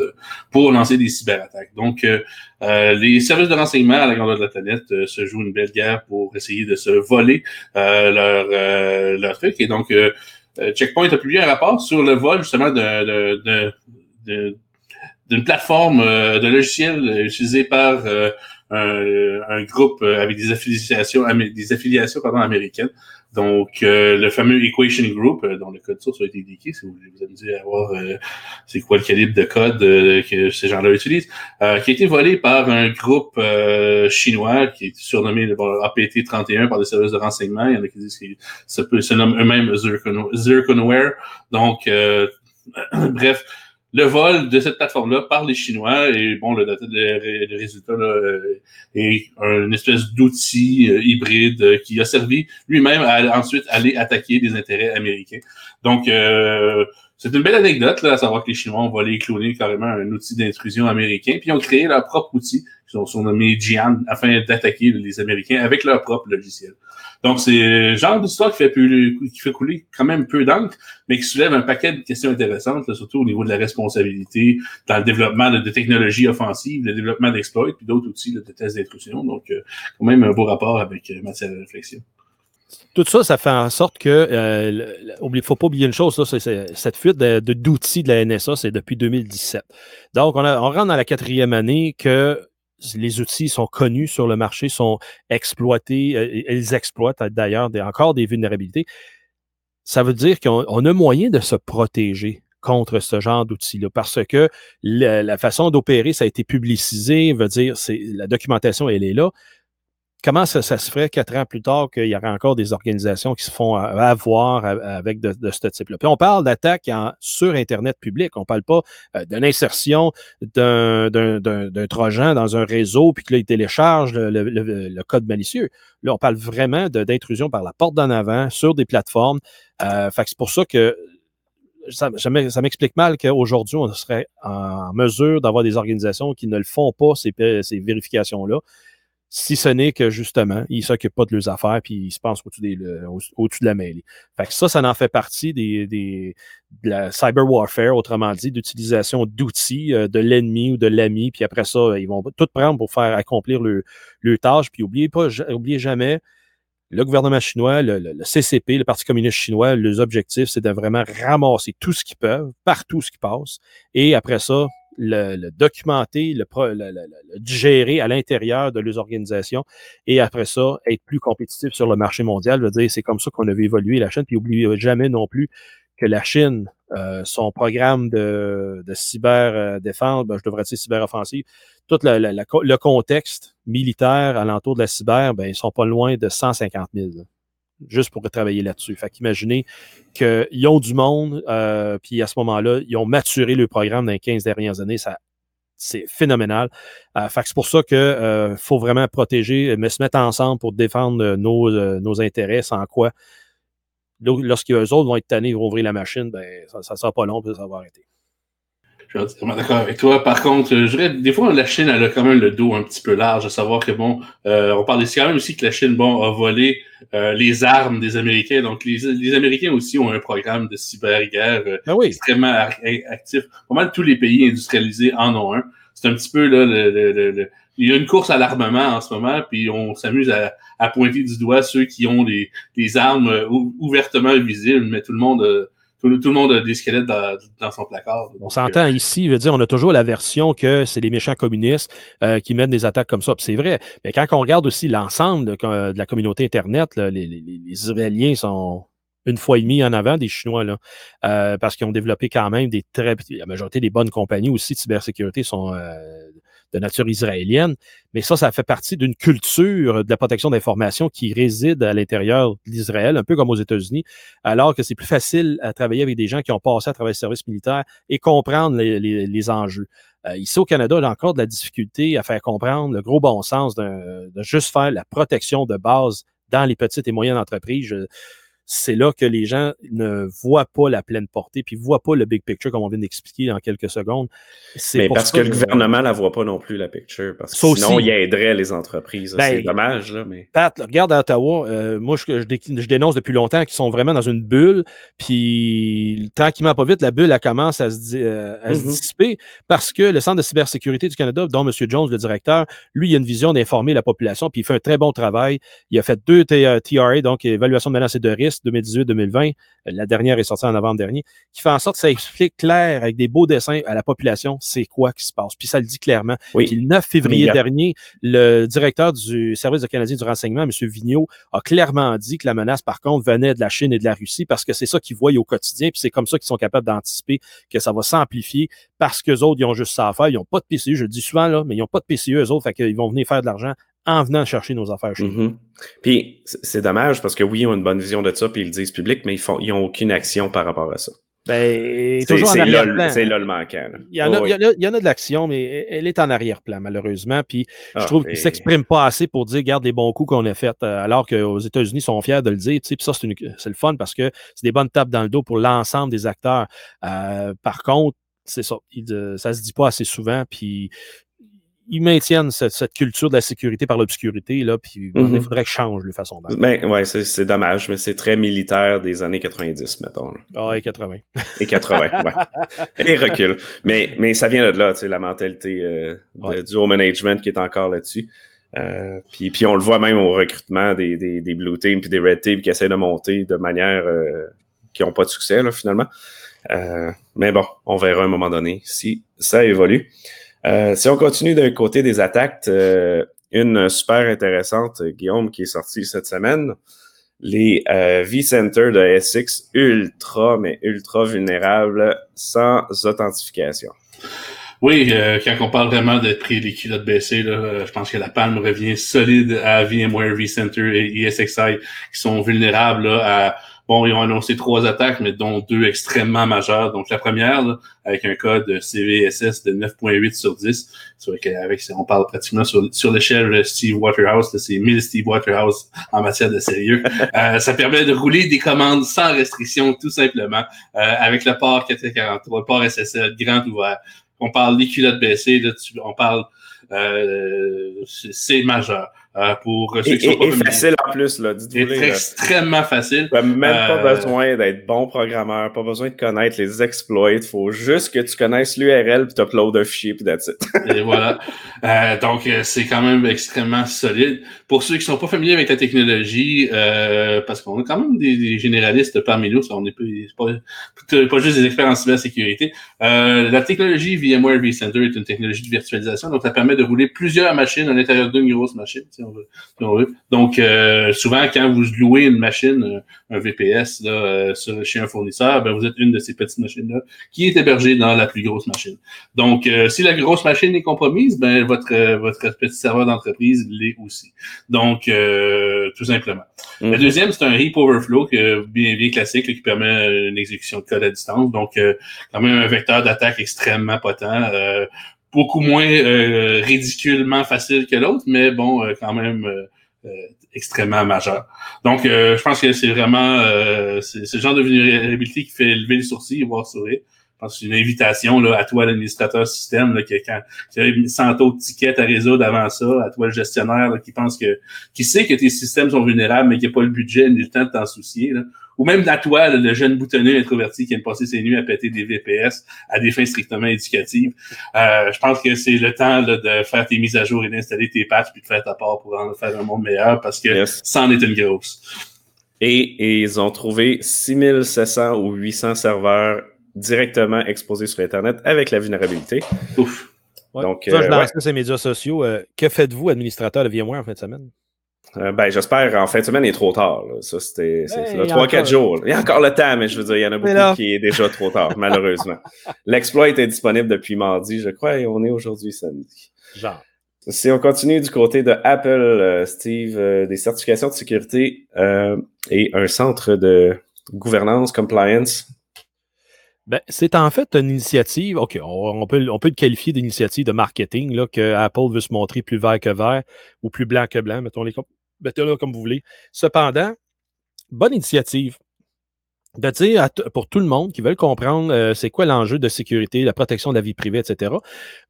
pour lancer des cyberattaques. Donc, les services de renseignement à la grandeur de la planète se jouent une belle guerre pour essayer de se voler leur, leur truc. Et donc, euh, Checkpoint a publié un rapport sur le vol justement d'une plateforme euh, de logiciel utilisée par euh, un, groupe avec des affiliations, américaines. Donc, le fameux Equation Group, dont le code source a été indiqué, si vous voulez vous amuser à voir c'est quoi le calibre de code que ces gens-là utilisent, qui a été volé par un groupe chinois qui est surnommé le APT-31 par des services de renseignement. Il y en a qui disent qu'ils se, nomment eux-mêmes Zirconware. Donc, bref, le vol de cette plateforme-là par les Chinois et bon, le, résultat là, euh, est une espèce d'outil euh, hybride euh, qui a servi lui-même à ensuite aller attaquer des intérêts américains. Donc, c'est une belle anecdote là, à savoir que les Chinois ont volé et cloné carrément un outil d'intrusion américain, puis ils ont créé leur propre outil, qui sont surnommés Jian, afin d'attaquer les Américains avec leur propre logiciel. Donc, c'est genre d'histoire qui fait, qui fait couler quand même peu d'encre, mais qui soulève un paquet de questions intéressantes, surtout au niveau de la responsabilité, dans le développement de, technologies offensives, le développement d'exploits, puis d'autres outils de tests d'intrusion. Donc, euh, quand même un beau rapport avec euh, matière de réflexion. Tout ça, ça fait en sorte que, il ne faut pas oublier une chose, c'est, cette fuite de, d'outils de la NSA, c'est depuis 2017. Donc, on, on rentre dans la quatrième année que les outils sont connus sur le marché, sont exploités, euh, ils exploitent d'ailleurs encore des vulnérabilités. Ça veut dire qu'on a moyen de se protéger contre ce genre d'outils-là parce que la, façon d'opérer, ça a été publicisé, veut dire, la documentation, elle est là comment ça, se ferait quatre ans plus tard qu'il y aurait encore des organisations qui se font avoir avec de, ce type-là? Puis on parle d'attaques sur Internet public. On ne parle pas euh, de l'insertion d'un trojan dans un réseau, puis que télécharge le, code malicieux. Là, on parle vraiment d'intrusion par la porte d'en avant sur des plateformes. Euh, c'est pour ça que ça, ça m'explique mal qu'aujourd'hui, on serait en mesure d'avoir des organisations qui ne le font pas, ces, ces vérifications-là si ce n'est que justement, ils ne s'occupent pas de leurs affaires puis ils se pensent au-dessus, de la mêlée. Fait que ça, ça en fait partie des, des, de la cyber warfare, autrement dit, d'utilisation d'outils euh, de l'ennemi ou de l'ami, puis après ça, ils vont tout prendre pour faire accomplir le, le tâche. Puis oubliez pas, oubliez jamais, le gouvernement chinois, le, CCP, le Parti communiste chinois, leurs objectifs, c'est de vraiment ramasser tout ce qu'ils peuvent, partout ce qui passe, et après ça, le, documenter, le, digérer à l'intérieur de leurs organisations et après ça, être plus compétitif sur le marché mondial. Je veux dire, c'est comme ça qu'on a vu évoluer la Chine. Puis n'oubliez jamais non plus que la Chine, euh, son programme de, de cyber-défense, ben, je devrais dire cyber-offensive, tout le contexte militaire alentour de la cyber, ben, ils sont pas loin de 150 000 juste pour travailler là-dessus. Fait qu'imaginez qu'ils ont du monde, euh, puis à ce moment-là, ils ont maturé le programme dans les 15 dernières années. Ça, c'est phénoménal. Euh, fait que c'est pour ça qu'il euh, faut vraiment protéger, mais se mettre ensemble pour défendre nos, nos intérêts, sans quoi, lorsqu'eux autres vont être tannés, ils vont ouvrir la machine, ben, ça ne sera pas long, puis ça va arrêter. Je suis entièrement d'accord avec toi. Par contre, je dirais, des fois, la Chine, elle a quand même le dos un petit peu large, à savoir que, bon, euh, on parle ici quand même aussi que la Chine, bon, a volé euh, les armes des Américains. Donc, les, les, Américains aussi ont un programme de cyberguerre euh, ben oui. extrêmement actif. Pas mal tous les pays industrialisés en ont un. C'est un petit peu, là, le, le, le, il y a une course à l'armement en ce moment, puis on s'amuse à, à, pointer du doigt ceux qui ont les, les armes ouvertement visibles, mais tout le monde tout, le monde a des squelettes dans, son placard. On s'entend ici, veut dire, on a toujours la version que c'est les méchants communistes euh, qui mènent des attaques comme ça. C'est vrai. Mais quand on regarde aussi l'ensemble de, la communauté Internet, les, Israéliens sont une fois et demie en avant des Chinois, là, euh, parce qu'ils ont développé quand même des très. La majorité des bonnes compagnies aussi de cybersécurité sont euh, de nature israélienne, mais ça, ça fait partie d'une culture de la protection d'informations qui réside à l'intérieur d'Israël, un peu comme aux États-Unis, alors que c'est plus facile à travailler avec des gens qui ont passé à travers le service militaire et comprendre les, enjeux. Euh, ici au Canada, y a encore de la difficulté à faire comprendre le gros bon sens de, juste faire la protection de base dans les petites et moyennes entreprises c'est là que les gens ne voient pas la pleine portée, puis ne voient pas le big picture, comme on vient d'expliquer en quelques secondes. Mais parce que, le gouvernement ne la voit pas non plus, la picture, parce que sinon, il aiderait les entreprises. c'est ben, dommage. Là, mais... Pat, regarde à Ottawa, euh, moi, je, je, dénonce depuis longtemps qu'ils sont vraiment dans une bulle, puis tranquillement, pas vite, la bulle, elle commence à, se, euh, à se mm-hmm. dissiper, parce que le Centre de cybersécurité du Canada, dont M. Jones, le directeur, lui, il a une vision d'informer la population, puis il fait un très bon travail. Il a fait deux TRA, donc évaluation de menaces et de risques, 2018-2020, euh, la dernière est sortie en novembre dernier, qui fait en sorte que ça explique clair avec des beaux dessins à la population c'est quoi qui se passe. Puis ça le dit clairement. Puis le 9 février dernier, le directeur du service de canadien du renseignement, M. Vigneault, a clairement dit que la menace, par contre, venait de la Chine et de la Russie parce que c'est ça qu'ils voient au quotidien. Puis c'est comme ça qu'ils sont capables d'anticiper que ça va s'amplifier parce qu'eux autres, ils ont juste ça à faire. Ils n'ont pas de PCE, je le dis souvent, là, mais ils n'ont pas de PCE, eux autres, fait qu'ils vont venir faire de l'argent en venant chercher nos affaires chez nous. Mm-hmm. Puis c'est dommage parce que oui, ils ont une bonne vision de ça, puis ils le disent public, mais ils font ils ont aucune action par rapport à ça. Ben, toujours en arrière-plan. C'est là le manquant. Il, y en a, il, y en a, de l'action, mais elle est en arrière-plan, malheureusement. Puis je ah, trouve qu'ils ne s'expriment pas assez pour dire, garde les bons coups qu'on a faits, euh, alors qu'aux États-Unis, ils sont fiers de le dire. Puis ça, c'est le fun parce que c'est des bonnes tapes dans le dos pour l'ensemble des acteurs. Euh, par contre, c'est ça. Il, ça se dit pas assez souvent. Puis ils maintiennent cette, culture de la sécurité par l'obscurité, là, puis il mhm. faudrait que change de façon d'être. Ben, ouais, c'est dommage, mais c'est très militaire des années 90, mettons. Ah, et 80. Et 80, ouais. Et recul. Mais, mais ça vient de là, tu sais, la mentalité euh, du haut management qui est encore là-dessus. Euh, puis, puis on le voit même au recrutement des, des, des Blue Teams puis des Red Teams qui essaient de monter de manière euh, qui n'ont pas de succès, là, finalement. mais bon, on verra à un moment donné si ça évolue. Euh, si on continue d'un côté des attaques, euh, une super intéressante, Guillaume, qui est sortie cette semaine, les euh, V-Center de Essex, ultra, mais ultra vulnérables, sans authentification. Oui, quand on parle vraiment d'être pris les culottes baissées, là, je pense que la palme revient solide à VMware, vCenter et ESXi qui sont vulnérables à Bon, ils ont annoncé trois attaques, mais dont deux extrêmement majeures. Donc, la première, avec un code CVSS de 9.8 sur 10, avec, on parle pratiquement sur, sur l'échelle Steve Waterhouse, c'est 1000 Steve Waterhouse en matière de sérieux. Euh, ça permet de rouler des commandes sans restriction, tout simplement, euh, avec le port 443, le port SSL grand ouvert. On parle des culottes baissées, là, on parle euh, c'est majeur. Euh, pour ceux Et, qui sont pas et- facile en plus, là. C'est extrêmement facile. Même pas Euh, besoin d'être bon programmeur, pas besoin de connaître les exploits. Faut juste que tu connaisses l'URL puis t'uploades un fichier puis that's it. Et voilà. Euh, donc, euh, c'est quand même extrêmement solide. Pour ceux qui sont pas familiers avec la technologie, euh, parce qu'on a quand même des, des généralistes parmi nous, on n'est pas, pas, pas juste des experts en cybersécurité. Euh, la technologie VMware vCenter est une technologie de virtualisation, donc ça permet de rouler plusieurs machines à l'intérieur d'une grosse machine, si on veut. si on veut. Donc, euh, souvent, quand vous louez une machine, euh, un VPS là, euh, sur- chez un fournisseur, ben, vous êtes une de ces petites machines-là qui est hébergée dans la plus grosse machine. Donc, euh, si la grosse machine est compromise, ben votre euh, votre petit serveur d'entreprise l'est aussi. Donc, euh, tout simplement. Le Mhm. deuxième, c'est un heap overflow que, bien bien classique là, qui permet une exécution de code à distance. Donc, euh, quand même un vecteur d'attaque extrêmement potent. Beaucoup moins euh, ridiculement facile que l'autre, mais bon, euh, quand même euh, euh, extrêmement majeur. Donc, euh, je pense que c'est vraiment euh, c'est le genre de vulnérabilité qui fait lever le sourcil et voir sourire. Je pense que c'est une invitation là, à toi, l'administrateur système, là, qui, quand, qui a 100 autres tickets à résoudre avant ça, à toi, le gestionnaire, là, qui pense que, qui sait que tes systèmes sont vulnérables, mais qui n'a pas le budget ni le temps de t'en soucier. Là. Ou même à toi, là, le jeune boutonneux introverti qui aime passer ses nuits à péter des VPS à des fins strictement éducatives. Euh, je pense que c'est le temps là, de faire tes mises à jour et d'installer tes patchs puis de faire ta part pour en faire un monde meilleur parce que Yes. ça en est une grosse. Et, et ils ont trouvé 6700 ou 800 serveurs directement exposés sur Internet avec la vulnérabilité. Ouf. Ouais. Donc, ça, je euh, lance ouais. les médias sociaux. Euh, que faites-vous, administrateur de VMware, en fin de semaine? Euh, ben, j'espère en fin de semaine, il est trop tard. là. Ça, c'était c'est- Ben, c'est il là y a 3-4 encore- jours. Il y a encore le temps, mais je veux dire, il y en a beaucoup qui est déjà trop tard, malheureusement. L'exploit était disponible depuis mardi, je crois, et on est aujourd'hui samedi. Genre. Si on continue du côté de Apple, euh, Steve, euh, des certifications de sécurité euh, et un centre de gouvernance, compliance. Ben, c'est en fait une initiative, OK, on, on peut, on peut le qualifier d'initiative de marketing, là, que Apple veut se montrer plus vert que vert ou plus blanc que blanc, mettons-les comme, mettez-le comme vous voulez. Cependant, bonne initiative de dire pour tout le monde qui veut comprendre euh, c'est quoi l'enjeu de sécurité, la protection de la vie privée, etc.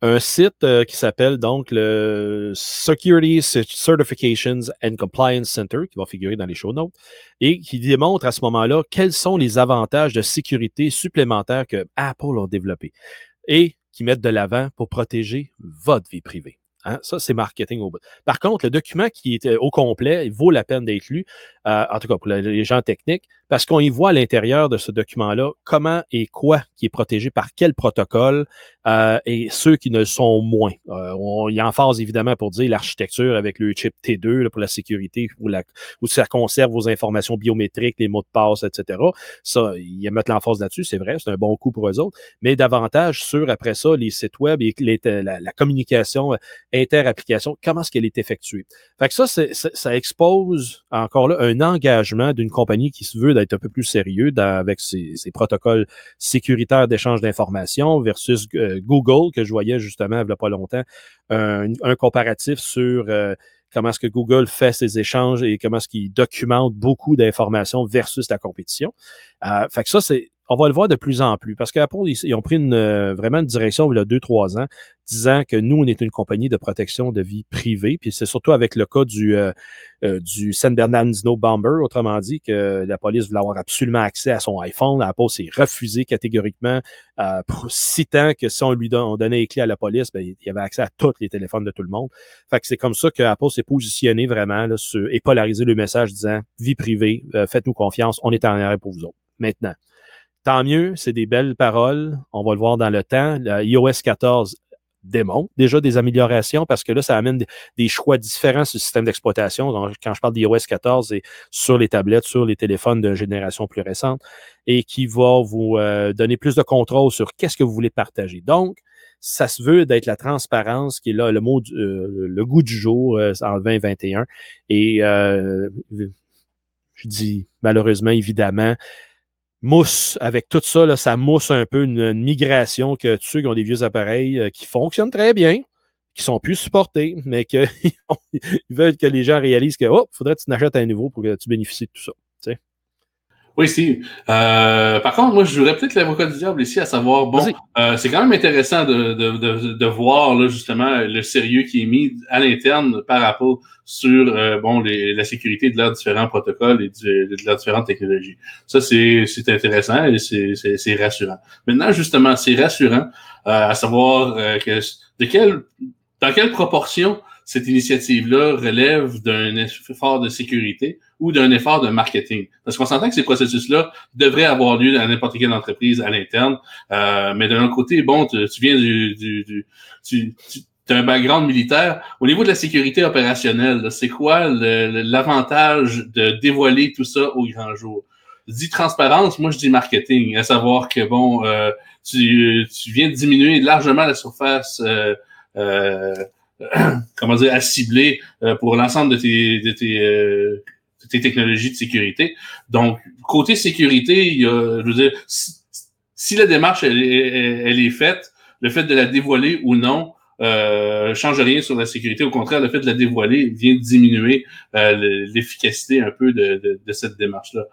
Un site euh, qui s'appelle donc le Security Certifications and Compliance Center, qui va figurer dans les show notes, et qui démontre à ce moment-là quels sont les avantages de sécurité supplémentaires que Apple a développés et qui mettent de l'avant pour protéger votre vie privée. Hein? Ça, c'est marketing au bout. Par contre, le document qui est au complet, il vaut la peine d'être lu, euh, en tout cas pour le- les gens techniques, parce qu'on y voit à l'intérieur de ce document-là comment et quoi qui est protégé par quel protocole euh, et ceux qui ne le sont moins. Euh, on y emphase évidemment pour dire l'architecture avec le chip T2 là, pour la sécurité, où, la, où ça conserve vos informations biométriques, les mots de passe, etc. Ça, ils mettent l'emphase là-dessus, c'est vrai, c'est un bon coup pour eux autres, mais davantage sur, après ça, les sites web et la, communication euh, inter-application, comment est-ce qu'elle est effectuée. Fait que ça, ça, ça expose encore là un engagement d'une compagnie qui se veut d'être un peu plus sérieux dans- avec ses, ses protocoles sécuritaires d'échange d'informations versus euh, Google, que je voyais justement il n'y a pas longtemps, un, un comparatif sur euh, comment est-ce que Google fait ses échanges et comment est-ce qu'il documente beaucoup d'informations versus la compétition. Euh, fait que ça, c'est on va le voir de plus en plus parce qu'Apple, ils, ils ont pris une, euh, vraiment une direction il y a deux, trois ans, disant que nous, on est une compagnie de protection de vie privée. Puis c'est surtout avec le cas du, euh, euh, du San Bernardino Bomber, autrement dit, que la police voulait avoir absolument accès à son iPhone. Apple s'est refusé catégoriquement, euh, citant que si on lui on donnait les clés à la police, ben, il avait accès à tous les téléphones de tout le monde. Fait que c'est comme ça que Apple s'est positionné vraiment là, sur, et polarisé le message disant vie privée, euh, faites-nous confiance, on est en arrière pour vous autres. Maintenant. Tant mieux, c'est des belles paroles. On va le voir dans le temps. IOS 14 démontre déjà des améliorations parce que là, ça amène des, des choix différents sur le système d'exploitation. Donc, Quand je parle d'iOS 14, c'est sur les tablettes, sur les téléphones de génération plus récente et qui va vous euh, donner plus de contrôle sur qu'est-ce que vous voulez partager. Donc, ça se veut d'être la transparence qui est là, le mot, du- euh, le goût du jour euh, en 2021. Et euh, je dis malheureusement, évidemment, mousse avec tout ça, ça mousse un peu une, migration que tous ceux qui ont des vieux appareils euh, qui fonctionnent très bien, qui sont plus supportés, mais qu'ils veulent que les gens réalisent que oh, faudrait que tu n'achètes un nouveau pour que tu bénéficies de tout ça. Oui, si. Euh, par contre, moi, je voudrais peut-être l'avocat du diable ici, à savoir, bon, euh, c'est quand même intéressant de, de, de, de, voir là, justement le sérieux qui est mis à l'interne par Apple sur euh, bon les, la sécurité de leurs différents protocoles et de, de leurs différentes technologies. Ça, c'est intéressant et c'est rassurant. Maintenant, justement, c'est rassurant euh, à savoir que de quelle dans quelle proportion cette initiative-là relève d'un effort de sécurité ou d'un effort de marketing. Parce qu'on s'entend que ces processus-là devraient avoir lieu dans n'importe quelle entreprise à l'interne. Euh, mais d'un autre côté, bon, tu, viens du, du, du tu, tu as un background militaire. Au niveau de la sécurité opérationnelle, c'est quoi l'avantage de dévoiler tout ça au grand jour? Je dis transparence, moi je dis marketing, à savoir que bon, euh, tu, tu viens de diminuer largement la surface euh, euh comment dire, à cibler euh, pour l'ensemble de tes, de tes, euh, tes technologies de sécurité. Donc, côté sécurité, il y a, je veux dire, si, la démarche elle, elle, est faite, le fait de la dévoiler ou non, euh, change rien sur la sécurité. Au contraire, le fait de la dévoiler vient diminuer euh, l'efficacité un peu de, de, de cette démarche-là.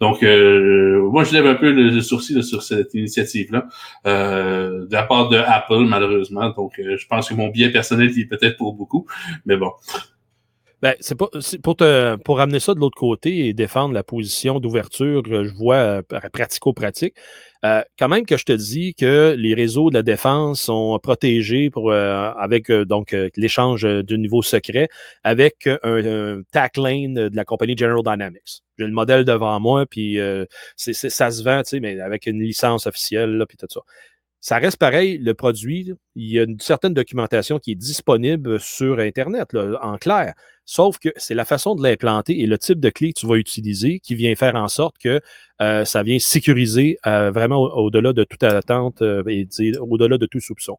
Donc, euh, moi, je lève un peu le, sourcil sur cette initiative-là, euh, de la part de Apple, malheureusement. Donc, euh, je pense que mon biais personnel est peut-être pour beaucoup, mais bon. Ben, c'est pas pour te pour ramener ça de l'autre côté et défendre la position d'ouverture, je vois pratico-pratique. Euh, quand même que je te dis que les réseaux de la défense sont protégés pour, euh, avec euh, donc l'échange de niveau secret avec un, tac lane de la compagnie General Dynamics. J'ai le modèle devant moi, puis c'est, ça se vend, mais avec une licence officielle, puis tout ça. Ça reste pareil, le produit, il y a une certaine documentation qui est disponible sur Internet, en clair. Sauf que c'est la façon de l'implanter et le type de clé que tu vas utiliser qui vient faire en sorte que euh, ça vient sécuriser euh, vraiment au-delà de toute attente euh, et au-delà de tout soupçon.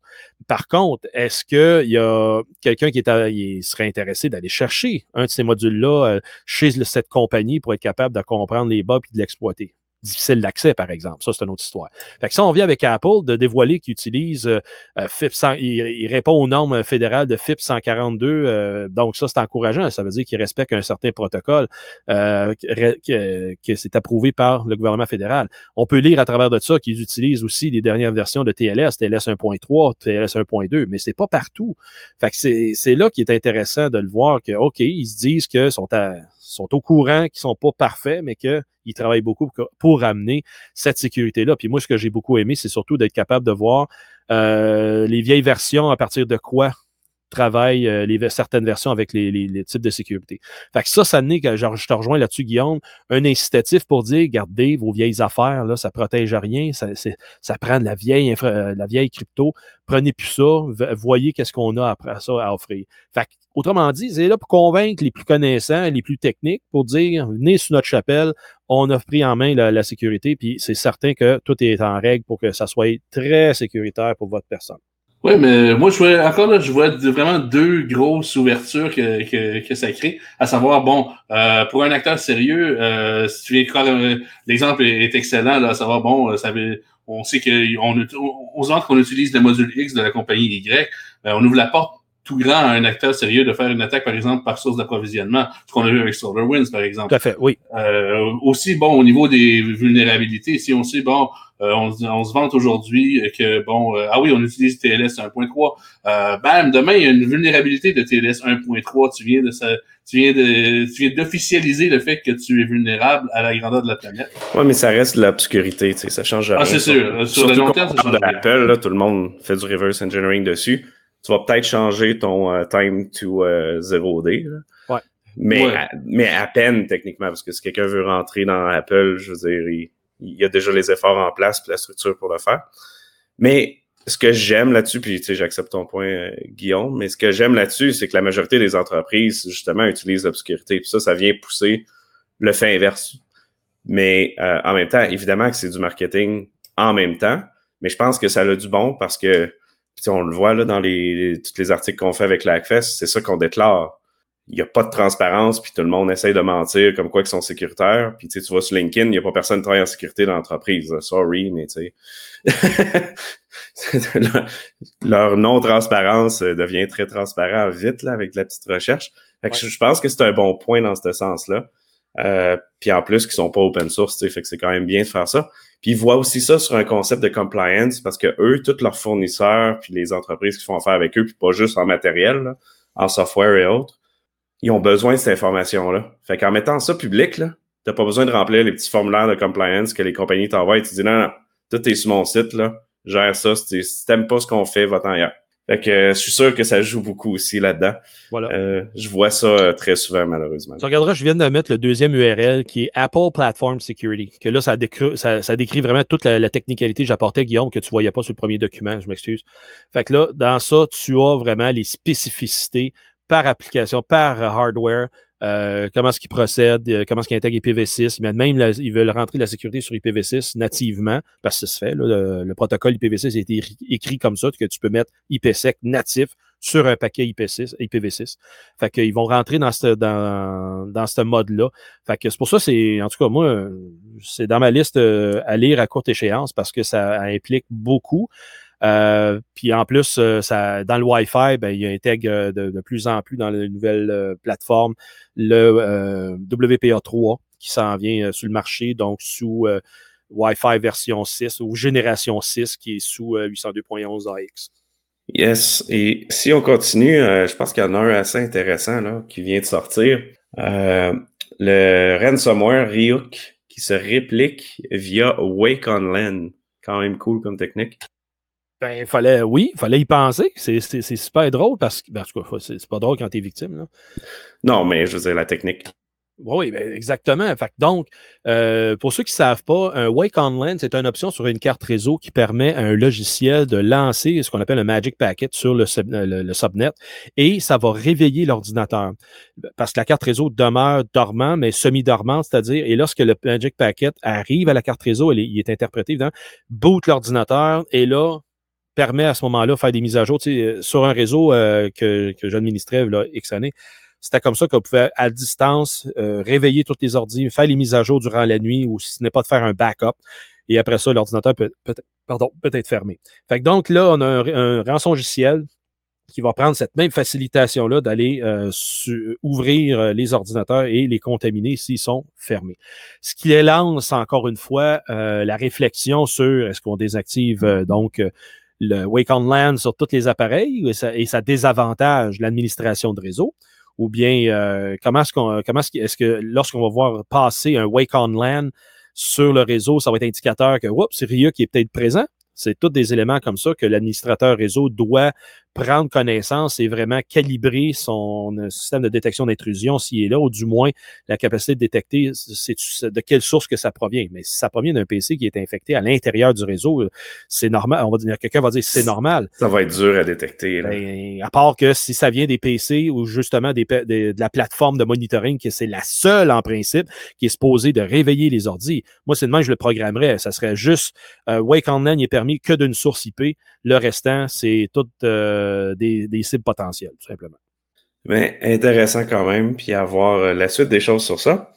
Par contre, est-ce qu'il y a quelqu'un qui serait intéressé d'aller chercher un de ces modules-là chez cette compagnie pour être capable de comprendre les bugs et de l'exploiter? Difficile d'accès, par exemple. Ça, c'est une autre histoire. Fait que ça, on vient avec Apple de dévoiler qu'il utilise euh, euh FIP il, répond aux normes fédérales de FIP 142. Euh, donc, ça, c'est encourageant. Ça veut dire qu'il respecte un certain protocole euh, que, que c'est approuvé par le gouvernement fédéral. On peut lire à travers de ça qu'ils utilisent aussi les dernières versions de TLS, TLS 1.3, TLS 1.2, mais c'est pas partout. Fait que c'est là qui est intéressant de le voir que, OK, ils se disent que sont à sont au courant qu'ils sont pas parfaits, mais qu'ils travaillent beaucoup pour, amener cette sécurité-là. Puis moi, ce que j'ai beaucoup aimé, c'est surtout d'être capable de voir euh, les vieilles versions à partir de quoi travaillent euh, les, certaines versions avec les, types de sécurité. Fait que ça, ça n'est que je te rejoins là-dessus, Guillaume, un incitatif pour dire gardez vos vieilles affaires, là, ça protège rien, ça, ça prend de la vieille euh, la vieille crypto, prenez plus ça, voyez qu'est-ce qu'on a après ça à offrir. Fait que, autrement dit, c'est là pour convaincre les plus connaissants, les plus techniques, pour dire venez sous notre chapelle, on a pris en main la, la sécurité, puis c'est certain que tout est en règle pour que ça soit très sécuritaire pour votre personne. Oui, mais moi, je vois, encore là, je vois vraiment deux grosses ouvertures que, que, que ça crée. À savoir, bon, euh, pour un acteur sérieux, euh, si tu viens l'exemple est excellent, là, à savoir, bon, euh, ça veut, on sait qu'on on, on, qu'on utilise le module X de la compagnie Y, euh, on ouvre la porte tout grand à un acteur sérieux de faire une attaque, par exemple, par source d'approvisionnement, ce qu'on a vu avec SolarWinds, par exemple. Tout à fait, oui. Euh, aussi, bon, au niveau des vulnérabilités, si on sait, bon, euh, on, on, se vante aujourd'hui que, bon, euh, ah oui, on utilise TLS 1.3, euh, bam, demain, il y a une vulnérabilité de TLS 1.3, tu viens de ça, tu viens de, tu viens d'officialiser le fait que tu es vulnérable à la grandeur de la planète. Oui, mais ça reste l'obscurité, tu sais, ça change rien. Ah, c'est sûr. Sur le long terme, ça change rien. Apple, là, tout le monde fait du reverse engineering dessus tu vas peut-être changer ton euh, time to 0D. Euh, ouais. Mais, À, mais à peine techniquement, parce que si quelqu'un veut rentrer dans Apple, je veux dire, il, y a déjà les efforts en place puis la structure pour le faire. Mais ce que j'aime là-dessus, puis tu sais, j'accepte ton point, euh, Guillaume, mais ce que j'aime là-dessus, c'est que la majorité des entreprises, justement, utilisent l'obscurité. Puis ça, ça vient pousser le fait inverse. Mais en même temps, évidemment que c'est du marketing en même temps, mais je pense que ça a du bon parce que on le voit là, dans les, tous les articles qu'on fait avec la Hackfest, c'est ça qu'on déclare. Il n'y a pas de transparence, puis tout le monde essaye de mentir comme quoi qu'ils sont sécuritaires. Puis tu vois sur LinkedIn, il n'y a pas personne qui travaille en sécurité dans l'entreprise. Sorry, mais tu sais. leur non-transparence devient très transparent vite là, avec la petite recherche. Fait que je, pense que c'est un bon point dans ce sens-là. Euh, puis en plus, qui sont pas open source, fait que c'est quand même bien de faire ça. Puis ils voient aussi ça sur un concept de compliance parce que eux, tous leurs fournisseurs, puis les entreprises qui font affaire avec eux, puis pas juste en matériel, en software et autres, ils ont besoin de cette information-là. Fait qu'en mettant ça public, là, t'as pas besoin de remplir les petits formulaires de compliance que les compagnies t'envoient et tu dis non, non, tout est sur mon site, là, gère ça. Si t'aimes pas ce qu'on fait, va-t'en ailleurs. Fait que euh, je suis sûr que ça joue beaucoup aussi là-dedans. Voilà. Euh, je vois ça euh, très souvent, malheureusement. Tu regarderas, je viens de mettre le deuxième URL qui est Apple Platform Security. Que là, ça décrit, ça, ça décrit vraiment toute la, technicalité que j'apportais, Guillaume, que tu voyais pas sur le premier document, je m'excuse. Fait que là, dans ça, tu as vraiment les spécificités par application, par hardware, comment est-ce qu'ils procèdent, euh, comment est-ce qu'ils intègrent IPv6. Même ils veulent rentrer la sécurité sur IPv6 nativement, parce que ça se fait. le, protocole IPv6 a été écrit comme ça, que tu peux mettre IPsec natif sur un paquet IP6, IPv6. Fait qu'ils vont rentrer dans ce dans, dans ce mode-là. Fait que c'est pour ça, c'est, en tout cas, moi, c'est dans ma liste euh, à lire à courte échéance parce que ça implique beaucoup. Euh, puis en plus, euh, dans le Wi-Fi, ben, il intègre de, de, plus en plus dans les nouvelles euh, plateformes le WPA3 qui s'en vient sur le marché, donc sous Wi-Fi version 6 ou génération 6 qui est sous 802.11 AX. Yes, et si on continue, je pense qu'il y en a un assez intéressant là, qui vient de sortir. le ransomware Ryuk qui se réplique via Wake on. Quand même cool comme technique. Ben, il fallait, oui, il fallait y penser. C'est super drôle parce que, ben, c'est pas drôle quand tu es victime. Là. Non, mais je veux dire, la technique. Oui, ben, exactement. Fait donc, euh, pour ceux qui ne savent pas, un Wake on LAN, c'est une option sur une carte réseau qui permet à un logiciel de lancer ce qu'on appelle un Magic Packet sur le, le, subnet et ça va réveiller l'ordinateur. Parce que la carte réseau demeure dormant, mais semi-dormant, c'est-à-dire, et lorsque le Magic Packet arrive à la carte réseau, il est interprété, évidemment, boot l'ordinateur et là, permet à ce moment-là de faire des mises à jour. Euh, sur un réseau euh, que, que j'administrais là, X années, c'était comme ça qu'on pouvait, à distance, euh, réveiller toutes les ordi, faire les mises à jour durant la nuit ou si ce n'est pas de faire un backup. Et après ça, l'ordinateur peut, peut, pardon, peut être fermé. Fait que donc là, on a un, rançon logiciel qui va prendre cette même facilitation-là d'aller ouvrir les ordinateurs et les contaminer s'ils sont fermés. Ce qui lance encore une fois la réflexion sur est-ce qu'on désactive donc le Wake on LAN sur tous les appareils et ça, désavantage l'administration de réseau? Ou bien euh, comment est-ce qu'on est-ce, que lorsqu'on va voir passer un Wake on LAN sur le réseau, ça va être indicateur que oups, c'est qui est peut-être présent? C'est tous des éléments comme ça que l'administrateur réseau doit prendre connaissance et vraiment calibrer son euh, système de détection d'intrusion s'il est là, ou du moins la capacité de détecter de quelle source que ça provient. Mais si ça provient d'un PC qui est infecté à l'intérieur du réseau, euh, c'est normal. On va dire, quelqu'un va dire c'est normal. Ça va être dur à détecter. Ben, à part que si ça vient des PC ou justement des, de la plateforme de monitoring, que c'est la seule en principe qui est supposée de réveiller les ordis. Moi, c'est demain je le programmerais. Ça serait juste euh, Wake on LAN est permis que d'une source IP. Le restant, c'est tout. Euh, des, cibles potentielles, tout simplement. Mais intéressant quand même, puis avoir euh, la suite des choses sur ça.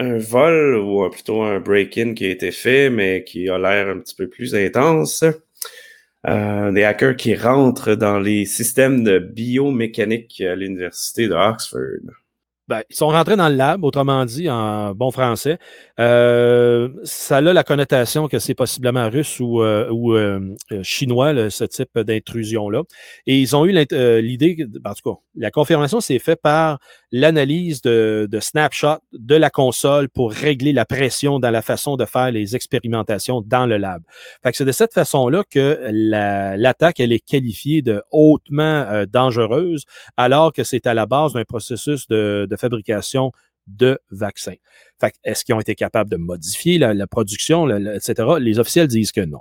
Un vol ou plutôt un break-in qui a été fait, mais qui a l'air un petit peu plus intense. Euh, des hackers qui rentrent dans les systèmes de biomécanique à l'université de Oxford. Ben, ils sont rentrés dans le lab, autrement dit, en bon français. Euh, ça a la connotation que c'est possiblement russe ou, euh, ou euh, chinois, ce type d'intrusion-là. Et ils ont eu l'idée, en tout cas, la confirmation s'est faite par l'analyse de, de snapshot de la console pour régler la pression dans la façon de faire les expérimentations dans le lab. Fait que c'est de cette façon-là que l'attaque, elle est qualifiée de hautement dangereuse, alors que c'est à la base d'un processus de fabrication de vaccins. est-ce qu'ils ont été capables de modifier la, production, etc.? Les officiels disent que non.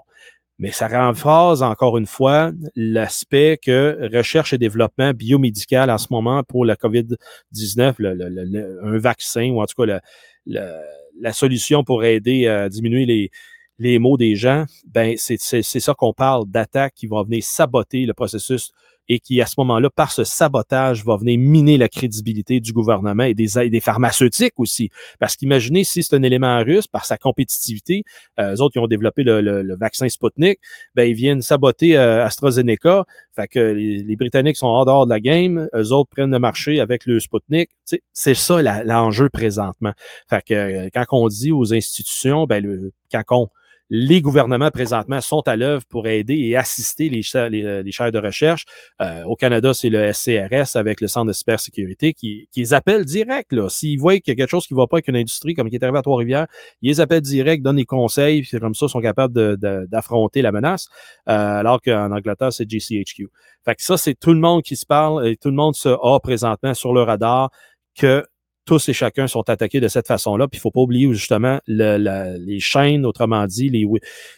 Mais ça renforce encore une fois l'aspect que recherche et développement biomédical en ce moment pour la COVID-19, un vaccin ou en tout cas la, solution pour aider à diminuer les, les maux des gens, ben c'est ça qu'on parle d'attaques qui vont venir saboter le processus et qui, à ce moment-là, par ce sabotage, va venir miner la crédibilité du gouvernement et des, des pharmaceutiques aussi. Parce qu'imaginez si c'est un élément russe, par sa compétitivité, euh, eux autres qui ont développé le, vaccin Sputnik, ben, ils viennent saboter euh, AstraZeneca. Fait que les, Britanniques sont hors dehors de la game, eux autres prennent le marché avec le Sputnik. C'est ça l'enjeu présentement. Fait que euh, quand on dit aux institutions, ben, le, quand on les gouvernements présentement sont à l'œuvre pour aider et assister les, les, les chaires de recherche. Euh, au Canada, c'est le SCRS avec le Centre de cybersécurité qui, qui les appelle direct. S'ils voient qu'il y a quelque chose qui ne va pas avec une industrie comme qui est arrivé à Trois-Rivières, ils les appellent direct, donnent des conseils, puis comme ça, ils sont capables d'affronter la menace. Euh, alors qu'en Angleterre, c'est GCHQ. Fait que ça, c'est tout le monde qui se parle et tout le monde se a présentement sur le radar que tous et chacun sont attaqués de cette façon-là. Puis il ne faut pas oublier justement les chaînes, autrement dit, les,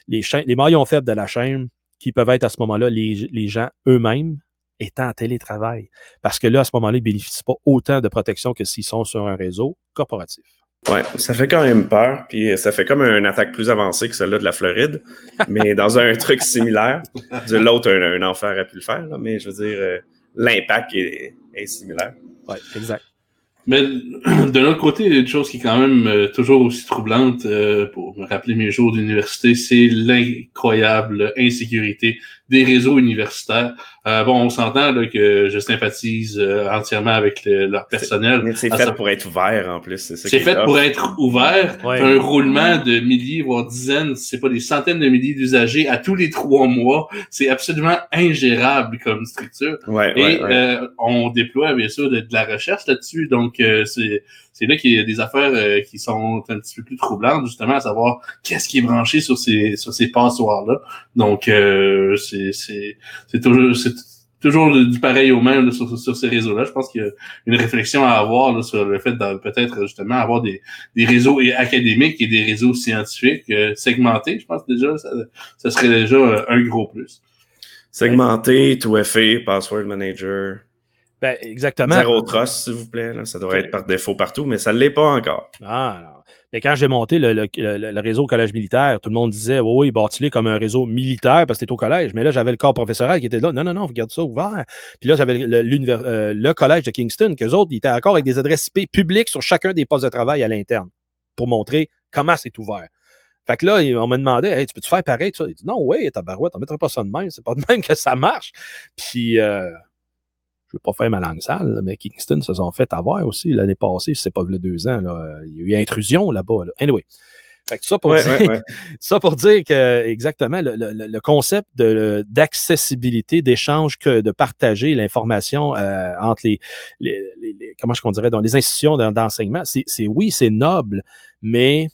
les, chaînes, les maillons faibles de la chaîne qui peuvent être à ce moment-là les, les gens eux-mêmes étant en télétravail. Parce que là, à ce moment-là, ils ne bénéficient pas autant de protection que s'ils sont sur un réseau corporatif. Ouais, ça fait quand même peur, puis ça fait comme une attaque plus avancée que celle-là de la Floride, mais dans un truc similaire. De l'autre, un, enfer a pu le faire, mais je veux dire, euh, l'impact est, est similaire. Oui, exact. Mais de l'autre côté, une chose qui est quand même euh, toujours aussi troublante euh, pour me rappeler mes jours d'université, c'est l'incroyable insécurité des réseaux universitaires. Euh, bon, on s'entend que je sympathise euh, entièrement avec leur personnel. C'est fait pour être ouvert en plus. C'est fait pour être ouvert. Un roulement de milliers, voire dizaines, c'est pas des centaines de milliers d'usagers à tous les trois mois. C'est absolument ingérable comme structure. Et euh, on déploie bien sûr de, la recherche là-dessus. Donc, c'est c'est là qu'il y a des affaires qui sont un petit peu plus troublantes, justement, à savoir qu'est-ce qui est branché sur ces sur ces passoires-là. Donc, c'est c'est toujours, toujours du pareil au même sur, ces réseaux-là. Je pense qu'il y a une réflexion à avoir sur le fait de peut-être justement avoir des, réseaux académiques et des réseaux scientifiques euh, segmentés. Je pense déjà ça, ça serait déjà euh, un gros plus. Segmenté, tout FA, password manager. Ben, exactement. Zero trust, s'il vous plaît. Ça devrait être par défaut partout, mais ça ne l'est pas encore. Ah, non. Mais quand j'ai monté le, réseau au collège militaire, tout le monde disait Oui, oui, bâtis comme un réseau militaire parce que tu au collège. Mais là, j'avais le corps professoral qui était là. Non, non, non, regarde ça ouvert. Puis là, j'avais euh, le, collège de Kingston, qu'eux autres, ils étaient encore avec des adresses IP publiques sur chacun des postes de travail à l'interne pour montrer comment c'est ouvert. Fait que là, on me demandait hey, Tu peux-tu faire pareil? Il dit Non, oui, ta barouette, on ne mettra pas ça de même. C'est pas de même que ça marche. Puis. Euh, je veux pas faire ma langue sale, mais Kingston se sont fait avoir aussi l'année passée, c'est pas le deux ans. Là, il y a eu intrusion là-bas. Anyway. ça, pour dire, ça pour dire que exactement le, concept d'accessibilité, d'échange, que de partager l'information euh, entre les, comment je dirais dans les institutions d'enseignement, c'est oui, c'est noble, mais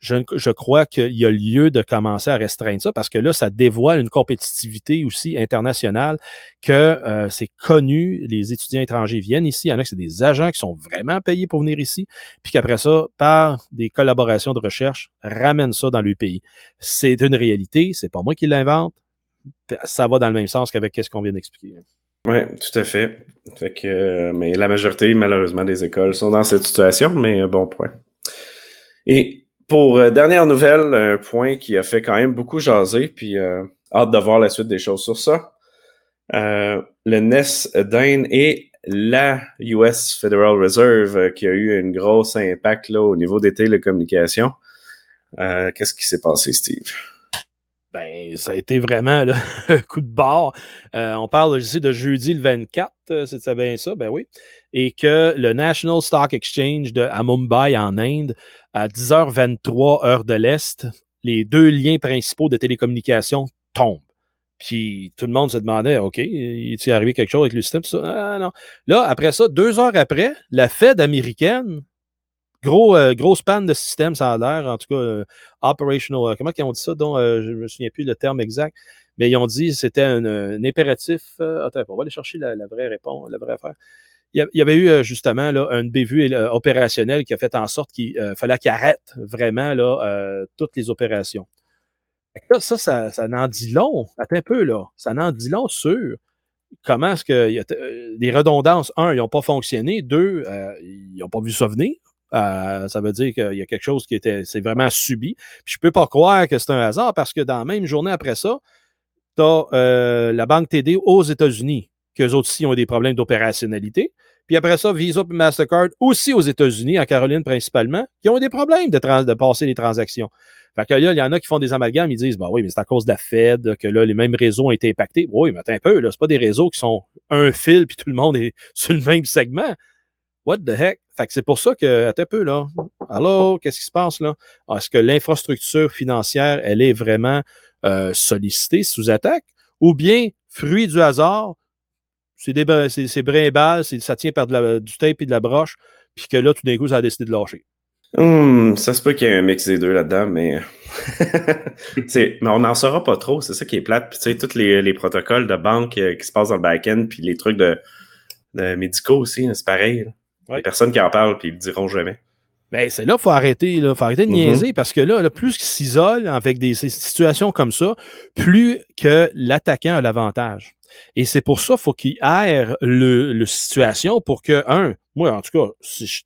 je, crois qu'il y a lieu de commencer à restreindre ça parce que là, ça dévoile une compétitivité aussi internationale que euh, c'est connu, les étudiants étrangers viennent ici, il y en a que c'est des agents qui sont vraiment payés pour venir ici, puis qu'après ça, par des collaborations de recherche, ramènent ça dans le pays. C'est une réalité, c'est pas moi qui l'invente, ça va dans le même sens qu'avec ce qu'on vient d'expliquer. Oui, tout à fait. fait que, euh, mais la majorité, malheureusement, des écoles sont dans cette situation, mais bon point. Et pour euh, dernière nouvelle, un point qui a fait quand même beaucoup jaser, puis euh, hâte de voir la suite des choses sur ça. Euh, le NES Dane et la US Federal Reserve qui a eu un gros impact au niveau des télécommunications. Qu'est-ce qui s'est passé, Steve? Ben, ça a été vraiment un coup de barre. on parle ici de jeudi le 24, c'est bien ça? Ben oui. Et que le National Stock Exchange à Mumbai, en Inde, à 10h23 heure de l'Est, les deux liens principaux de télécommunication tombent. Puis tout le monde se demandait, OK, il est arrivé quelque chose avec le système? Ah, non. Là, après ça, deux heures après, la Fed américaine, gros, euh, grosse panne de système, ça a l'air, en tout cas, euh, operational, euh, comment ils ont dit ça? Donc, je ne me souviens plus le terme exact, mais ils ont dit que c'était un, impératif. attends, on va aller chercher la vraie réponse, la vraie affaire il y avait eu euh, justement là, une bévue euh, opérationnelle qui a fait en sorte qu'il euh, fallait qu'il arrête vraiment là, toutes les opérations. ça, ça, ça en dit long. Attends un peu, là. Ça en dit long sur comment est-ce que les redondances, un, ils n'ont pas fonctionné. Deux, ils n'ont pas vu ça venir. ça veut dire qu'il y a quelque chose qui était, c'est vraiment subi. Puis je peux pas croire que c'est un hasard parce que dans la même journée après ça, tu as la banque TD aux États-Unis qu'eux autres aussi ont des problèmes d'opérationnalité. Puis après ça, Visa et Mastercard, aussi aux États-Unis, en Caroline principalement, qui ont des problèmes de, passer les transactions. Fait que là, il y en a qui font des amalgames, ils disent, bah oui, mais c'est à cause de la Fed que là, les mêmes réseaux ont été impactés. Oui, mais attends un peu, là, c'est pas des réseaux qui sont un fil puis tout le monde est sur le même segment. What the heck? Fait que c'est pour ça que, attends un peu, là. Allô, qu'est-ce qui se passe, là? Est-ce que l'infrastructure financière, elle est vraiment euh, sollicitée sous attaque? Ou bien, fruit du hasard, c'est des c'est brimbales, ça tient par du tape et de la broche, puis que là, tout d'un coup, ça a décidé de lâcher. Hum, ça se peut qu'il y ait un mix des deux là-dedans, mais... mais on n'en saura pas trop, c'est ça qui est plate. Puis tu sais, tous les, protocoles de banque euh, qui se passent dans le back-end, puis les trucs de, médicaux aussi, c'est pareil. Ouais. Personne qui en parle, puis ils le diront jamais. Ben, c'est là qu'il faut arrêter, il faut arrêter de mm-hmm. niaiser parce que là, plus qu'ils s'isolent avec des situations comme ça, plus que l'attaquant a l'avantage. Et c'est pour ça qu'il faut qu'il aère le, situation pour que, un, moi, en tout cas, si je,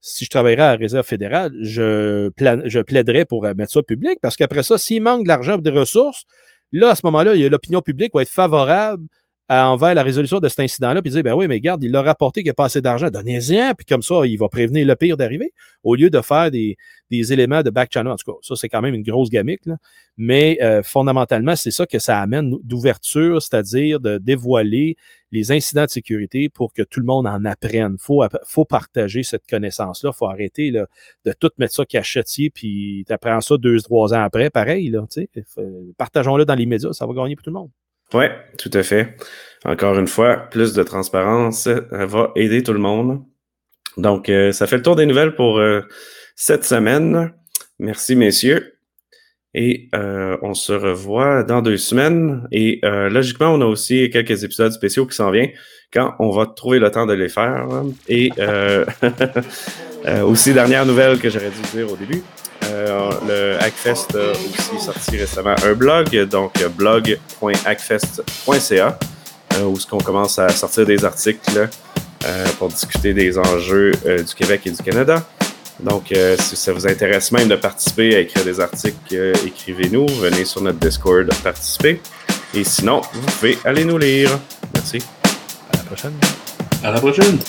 si je travaillerais à la Réserve fédérale, je, je plaiderais pour mettre ça public parce qu'après ça, s'il manque de l'argent ou des ressources, là, à ce moment-là, l'opinion publique va être favorable envers la résolution de cet incident-là, puis dire, ben oui, mais regarde, il a rapporté qu'il a pas assez d'argent, donnez-y puis comme ça, il va prévenir le pire d'arriver, au lieu de faire des, éléments de back channel. En tout cas, ça, c'est quand même une grosse gamique, là. mais euh, fondamentalement, c'est ça que ça amène d'ouverture, c'est-à-dire de dévoiler les incidents de sécurité pour que tout le monde en apprenne. Il faut, partager cette connaissance-là. Il faut arrêter là, de tout mettre ça cachetier, puis tu apprends ça deux, trois ans après. Pareil, là, partageons-le dans les médias, ça va gagner pour tout le monde. Oui, tout à fait. Encore une fois, plus de transparence va aider tout le monde. Donc, euh, ça fait le tour des nouvelles pour euh, cette semaine. Merci, messieurs. Et euh, on se revoit dans deux semaines. Et logiquement, on a aussi quelques épisodes spéciaux qui s'en viennent quand on va trouver le temps de les faire. Et aussi, dernière nouvelle que j'aurais dû dire au début. Euh, le Hackfest a aussi sorti récemment un blog, donc blog.hackfest.ca, euh, où qu'on commence à sortir des articles euh, pour discuter des enjeux du Québec et du Canada. Donc, si ça vous intéresse même de participer à écrire des articles, écrivez-nous, venez sur notre Discord participer. Et sinon, vous pouvez aller nous lire. Merci. À la prochaine. À la prochaine.